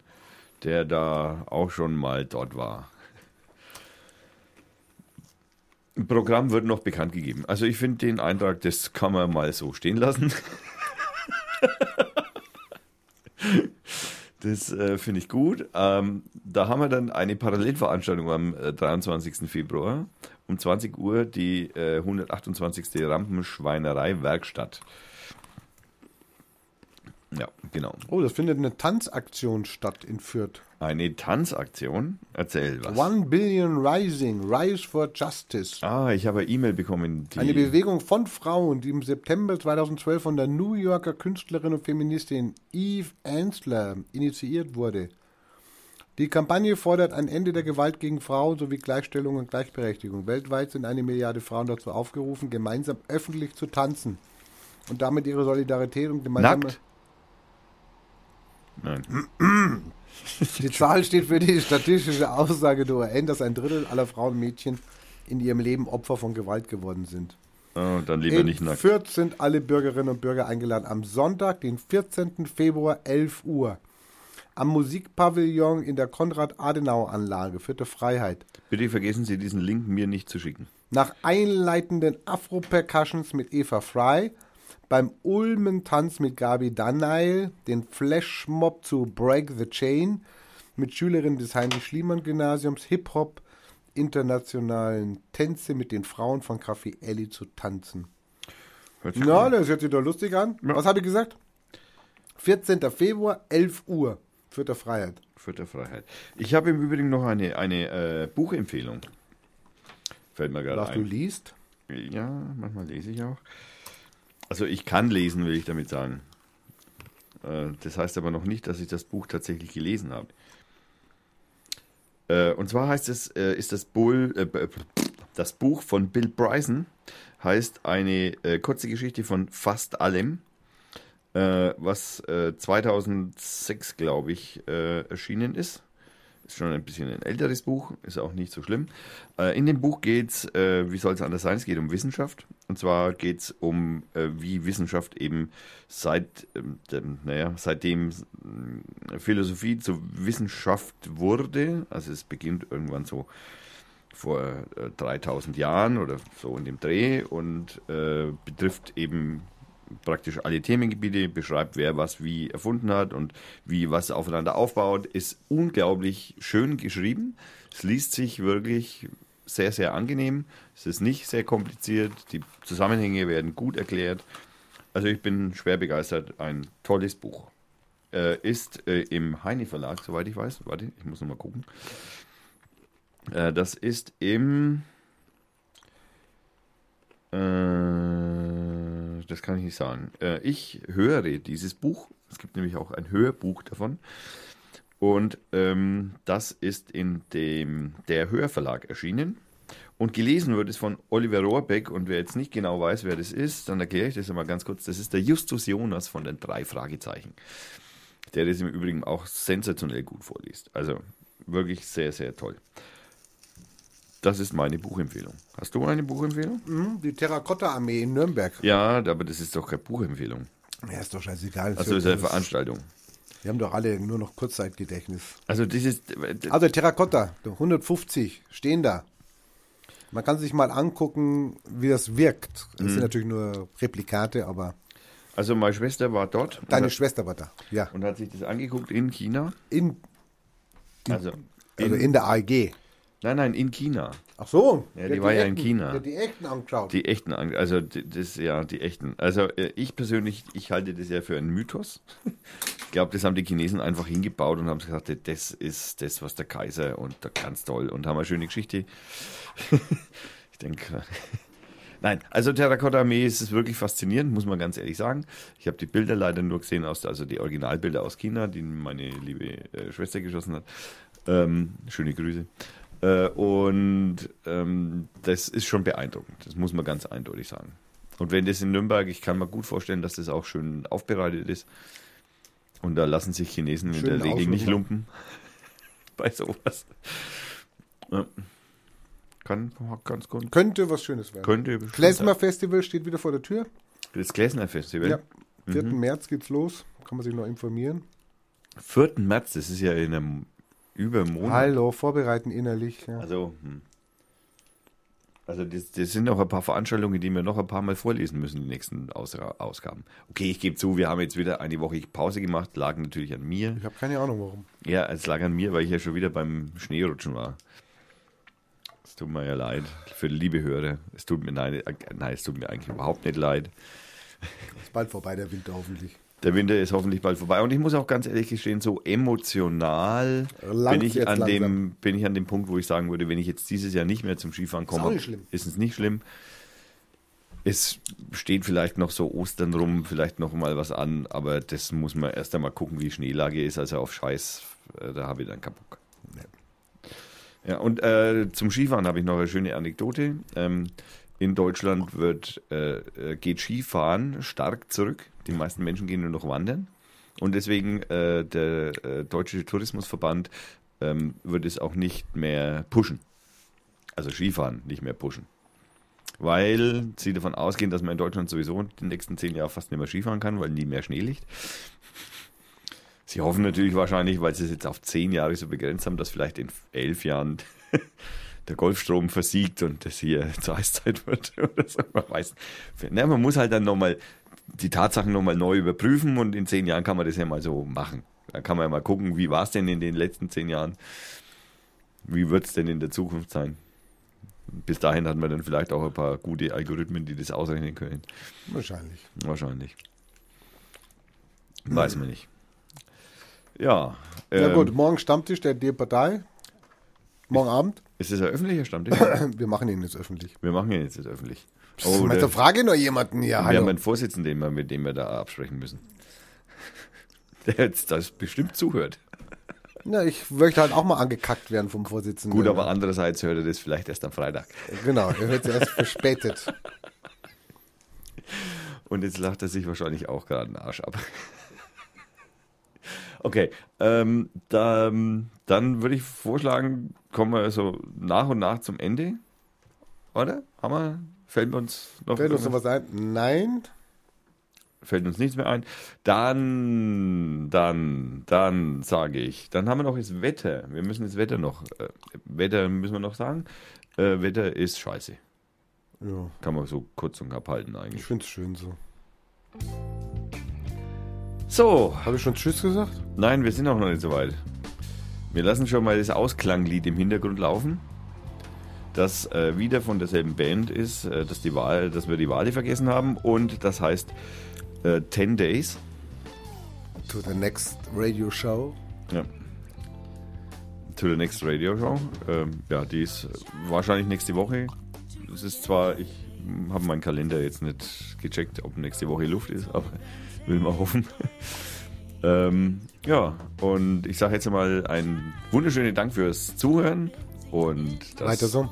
der da auch schon mal dort war. Ein Programm wird noch bekannt gegeben. Also ich finde den Eintrag, das kann man mal so stehen lassen. (laughs) Das äh, finde ich gut. Ähm, da haben wir dann eine Parallelveranstaltung am äh, 23. Februar um 20 Uhr, die äh, 128. Rampenschweinerei-Werkstatt. Ja, genau. Oh, das findet eine Tanzaktion statt in Fürth. Eine Tanzaktion. Erzähl was. One Billion Rising, Rise for Justice. Ah, ich habe eine E-Mail bekommen. Die, Eine Bewegung von Frauen, die im September 2012 von der New Yorker Künstlerin und Feministin Eve Ensler initiiert wurde. Die Kampagne fordert ein Ende der Gewalt gegen Frauen sowie Gleichstellung und Gleichberechtigung. Weltweit sind eine Milliarde Frauen dazu aufgerufen, gemeinsam öffentlich zu tanzen und damit ihre Solidarität und gemeinsame... Nackt? Nein. (clears throat) Die Zahl steht für die statistische Aussage der UN, dass ein Drittel aller Frauen und Mädchen in ihrem Leben Opfer von Gewalt geworden sind. Oh, dann lieber In nicht nackt. Fürth sind alle Bürgerinnen und Bürger eingeladen am Sonntag, den 14. Februar, 11 Uhr. am Musikpavillon in der Konrad-Adenauer-Anlage, Vierte Freiheit. Bitte vergessen Sie diesen Link mir nicht zu schicken. Nach einleitenden Afro-Percussions mit Eva Fry, beim Ulmen-Tanz mit Gabi Danail, den Flashmob zu Break the Chain mit Schülerinnen des Heinrich-Schliemann-Gymnasiums, Hip-Hop, internationalen Tänze mit den Frauen von Café Ellie zu tanzen. Hört Na, an. das hört sich doch lustig an. Ja. Was habe ich gesagt? 14. Februar, 11 Uhr, Vierte Freiheit. Vierte Freiheit. Ich habe im Übrigen noch eine, eine äh, Buchempfehlung. Fällt mir gerade Was du ein. liest? Ja, manchmal lese ich auch. Also ich kann lesen, will ich damit sagen. Äh, Das heißt aber noch nicht, dass ich das Buch tatsächlich gelesen habe. Äh, Und zwar heißt es, äh, ist das, Bull, das Buch von Bill Bryson, heißt eine kurze Geschichte von fast allem, was äh, 2006, glaube ich, erschienen ist. Ist schon ein bisschen ein älteres Buch, ist auch nicht so schlimm. Äh, in dem Buch geht es, äh, wie soll es anders sein, es geht um Wissenschaft. Und zwar geht es um, äh, wie Wissenschaft eben seit, ähm, dem, naja, seitdem äh, Philosophie zur Wissenschaft wurde, also es beginnt irgendwann so vor äh, 3000 Jahren oder so in dem Dreh und äh, betrifft eben praktisch alle Themengebiete, beschreibt, wer was wie erfunden hat und wie was aufeinander aufbaut, ist unglaublich schön geschrieben. Es liest sich wirklich sehr, sehr angenehm. Es ist nicht sehr kompliziert. Die Zusammenhänge werden gut erklärt. Also ich bin schwer begeistert. Ein tolles Buch. Äh, ist äh, im Heine Verlag, soweit ich weiß. Warte, ich muss nochmal gucken. Äh, das ist im. Äh, das kann ich nicht sagen. Äh, ich höre dieses Buch. Es gibt nämlich auch ein Hörbuch davon. Und ähm, das ist in dem der Hörverlag erschienen. Und gelesen wird es von Oliver Rohrbeck. Und wer jetzt nicht genau weiß, wer das ist, dann erkläre ich das einmal ganz kurz. Das ist der Justus Jonas von den drei Fragezeichen. Der das im Übrigen auch sensationell gut vorliest. Also wirklich sehr, sehr toll. Das ist meine Buchempfehlung. Hast du eine Buchempfehlung? Hm, die Terrakotta-Armee in Nürnberg. Ja, aber das ist doch keine Buchempfehlung. Ja, ist doch scheißegal. Also ist eine Veranstaltung. Wir haben doch alle nur noch Kurzzeitgedächtnis. Also das ist, Also Terrakotta, 150 stehen da. Man kann sich mal angucken, wie das wirkt. Das Mhm. sind natürlich nur Replikate, aber also meine Schwester war dort deine und, Schwester war da. Ja. und hat sich das angeguckt in China. In, Also, also in, in der AEG. Nein, nein, in China. Ach so. Ja, die war ja in echten, China. Die, die echten angeschaut. Die echten, also die- das, ja, die echten. Also äh, ich persönlich, ich halte das ja für einen Mythos. (laughs) Ich glaube, das haben die Chinesen einfach hingebaut und haben gesagt, das ist das, was der Kaiser und der ganz toll und haben eine schöne Geschichte. (laughs) ich denke, (laughs) nein, also Terrakotta Armee ist es wirklich faszinierend, muss man ganz ehrlich sagen. Ich habe die Bilder leider nur gesehen, aus, also die Originalbilder aus China, die meine liebe äh, Schwester geschossen hat. Ähm, schöne Grüße. Äh, und ähm, das ist schon beeindruckend, das muss man ganz eindeutig sagen. Und wenn das in Nürnberg, ich kann mir gut vorstellen, dass das auch schön aufbereitet ist. Und da lassen sich Chinesen in Schön der Regel nicht machen. lumpen (laughs) bei sowas. Ja. Kann ganz gut. Könnte was Schönes werden. Könnte sein. Festival steht wieder vor der Tür. Das Gläsner Festival. Ja. 4. Mhm. März geht's los. Kann man sich noch informieren. 4. März, das ist ja in einem über Monat. Hallo, vorbereiten innerlich. Ja. Also, hm. also das, das sind noch ein paar Veranstaltungen, die wir noch ein paar Mal vorlesen müssen, die nächsten Aus Ausgaben. Okay, ich gebe zu, wir haben jetzt wieder eine Woche Pause gemacht, lag natürlich an mir. Ich habe keine Ahnung warum. Ja, es lag an mir, weil ich ja schon wieder beim Schneerutschen war. Es tut mir ja leid für liebe Hörer. Es tut mir nein, äh, nein, es tut mir eigentlich überhaupt nicht leid. Ist bald vorbei, der Winter hoffentlich. Der Winter ist hoffentlich bald vorbei. Und ich muss auch ganz ehrlich gestehen, so emotional bin ich, an dem, bin ich an dem Punkt, wo ich sagen würde, wenn ich jetzt dieses Jahr nicht mehr zum Skifahren komme, schlimm. ist es nicht schlimm. Es steht vielleicht noch so Ostern rum, vielleicht noch mal was an, aber das muss man erst einmal gucken, wie Schneelage ist. Also auf Scheiß, äh, da habe ich dann Bock. Ja, und äh, zum Skifahren habe ich noch eine schöne Anekdote. Ähm, in Deutschland wird, äh, äh, geht Skifahren stark zurück. Die meisten Menschen gehen nur noch wandern. Und deswegen äh, der äh, Deutsche Tourismusverband ähm, wird es auch nicht mehr pushen. Also Skifahren nicht mehr pushen. Weil sie davon ausgehen, dass man in Deutschland sowieso die nächsten zehn Jahre fast nicht mehr Skifahren kann, weil nie mehr Schnee liegt. Sie hoffen natürlich wahrscheinlich, weil sie es jetzt auf zehn Jahre so begrenzt haben, dass vielleicht in elf Jahren der Golfstrom versiegt und das hier (laughs) zur Eiszeit wird (laughs) oder so. Man weiß. Na, man muss halt dann nochmal die Tatsachen nochmal neu überprüfen und in zehn Jahren kann man das ja mal so machen. Da kann man ja mal gucken, wie war es denn in den letzten zehn Jahren? Wie wird es denn in der Zukunft sein? Bis dahin hat man dann vielleicht auch ein paar gute Algorithmen, die das ausrechnen können. Wahrscheinlich. Wahrscheinlich. Weiß man nicht. Ja. Ja ähm, gut, morgen Stammtisch der D-Partei. Morgen Abend. Ist das ein öffentlicher Stammtisch? (clears throat) Wir machen ihn jetzt öffentlich. Wir machen ihn jetzt, jetzt öffentlich. Oh, da der, frage noch jemanden hier. wir haben Hallo. einen Vorsitzenden, mit dem wir da absprechen müssen. (laughs) Der jetzt das bestimmt zuhört. Ja, ich möchte halt auch mal angekackt werden vom Vorsitzenden. Gut, aber andererseits hört er das vielleicht erst am Freitag. Genau, er hört es erst verspätet. (laughs) Und jetzt lacht er sich wahrscheinlich auch gerade den Arsch ab. Okay, ähm, da, dann würde ich vorschlagen, kommen wir so nach und nach zum Ende. Oder? Haben wir, fällt uns noch, Fällt uns noch was ein? Nein. fällt uns nichts mehr ein. Dann, dann, dann sage ich, dann haben wir noch das Wetter. Wir müssen das Wetter noch, äh, Wetter müssen wir noch sagen. Äh, Wetter ist scheiße. Ja, Kann man so kurz und knapp halten ich eigentlich. finde es schön so. So, Habe ich schon Tschüss gesagt? Nein, wir sind auch noch nicht so weit. Wir lassen schon mal das Ausklanglied im Hintergrund laufen, das äh, wieder von derselben Band ist, äh, dass, die Wahl, dass wir die Wale vergessen haben und das heißt äh, 10 Days. To the next radio show. Ja. To the next Radio Show. Ähm, ja, die ist wahrscheinlich nächste Woche. Es ist zwar, ich habe meinen Kalender jetzt nicht gecheckt, ob nächste Woche Luft ist, aber will mal hoffen. (laughs) ähm, ja, und ich sage jetzt mal einen wunderschönen Dank fürs Zuhören und das Weiter so.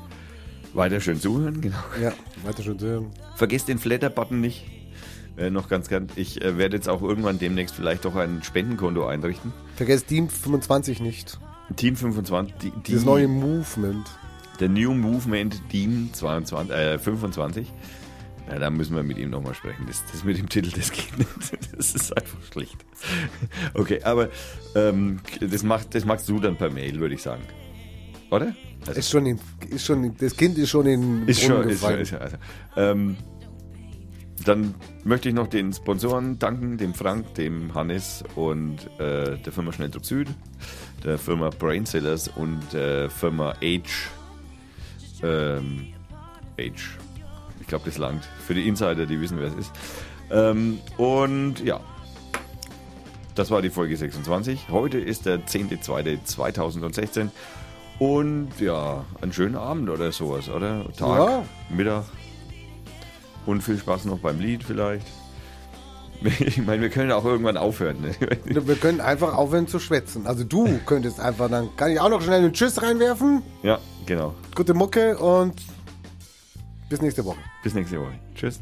weiter schön zuhören, genau. Ja, weiter schon so. Vergesst den Flatter-Button nicht. Äh, noch ganz gern. Ich äh, werde jetzt auch irgendwann demnächst vielleicht doch ein Spendenkonto einrichten. Vergesst Team 25 nicht. Team 25, die, die, Dieses neue Movement. der New Movement Team 22, äh, 25. Ja, da müssen wir mit ihm nochmal sprechen. Das, das mit dem Titel, das geht nicht. (laughs) Das ist einfach schlecht. Okay, aber ähm, das, macht, das machst du dann per Mail, würde ich sagen. Oder? Also, Ist schon in, ist schon in, das Kind ist schon in ist schon, ist schon, ist schon also, ähm, Dann möchte ich noch den Sponsoren danken, dem Frank, dem Hannes und äh, der Firma Schnelldruck Süd, der Firma Brainsellers und der Firma Age. Ähm, Age. Ich glaube, das langt. Für die Insider, die wissen, wer es ist. Ähm, und ja, das war die Folge 26. Heute ist der 10.02.2016. Und ja, einen schönen Abend oder sowas, oder? Tag, Ja. Mittag. Und viel Spaß noch beim Lied vielleicht. (laughs) Ich meine, wir können auch irgendwann aufhören. Ne? Wir können einfach aufhören zu schwätzen. Also du könntest einfach, dann kann ich auch noch schnell einen Tschüss reinwerfen. Ja, genau. Gute Mucke und bis nächste Woche. Bis nächste Woche. Tschüss.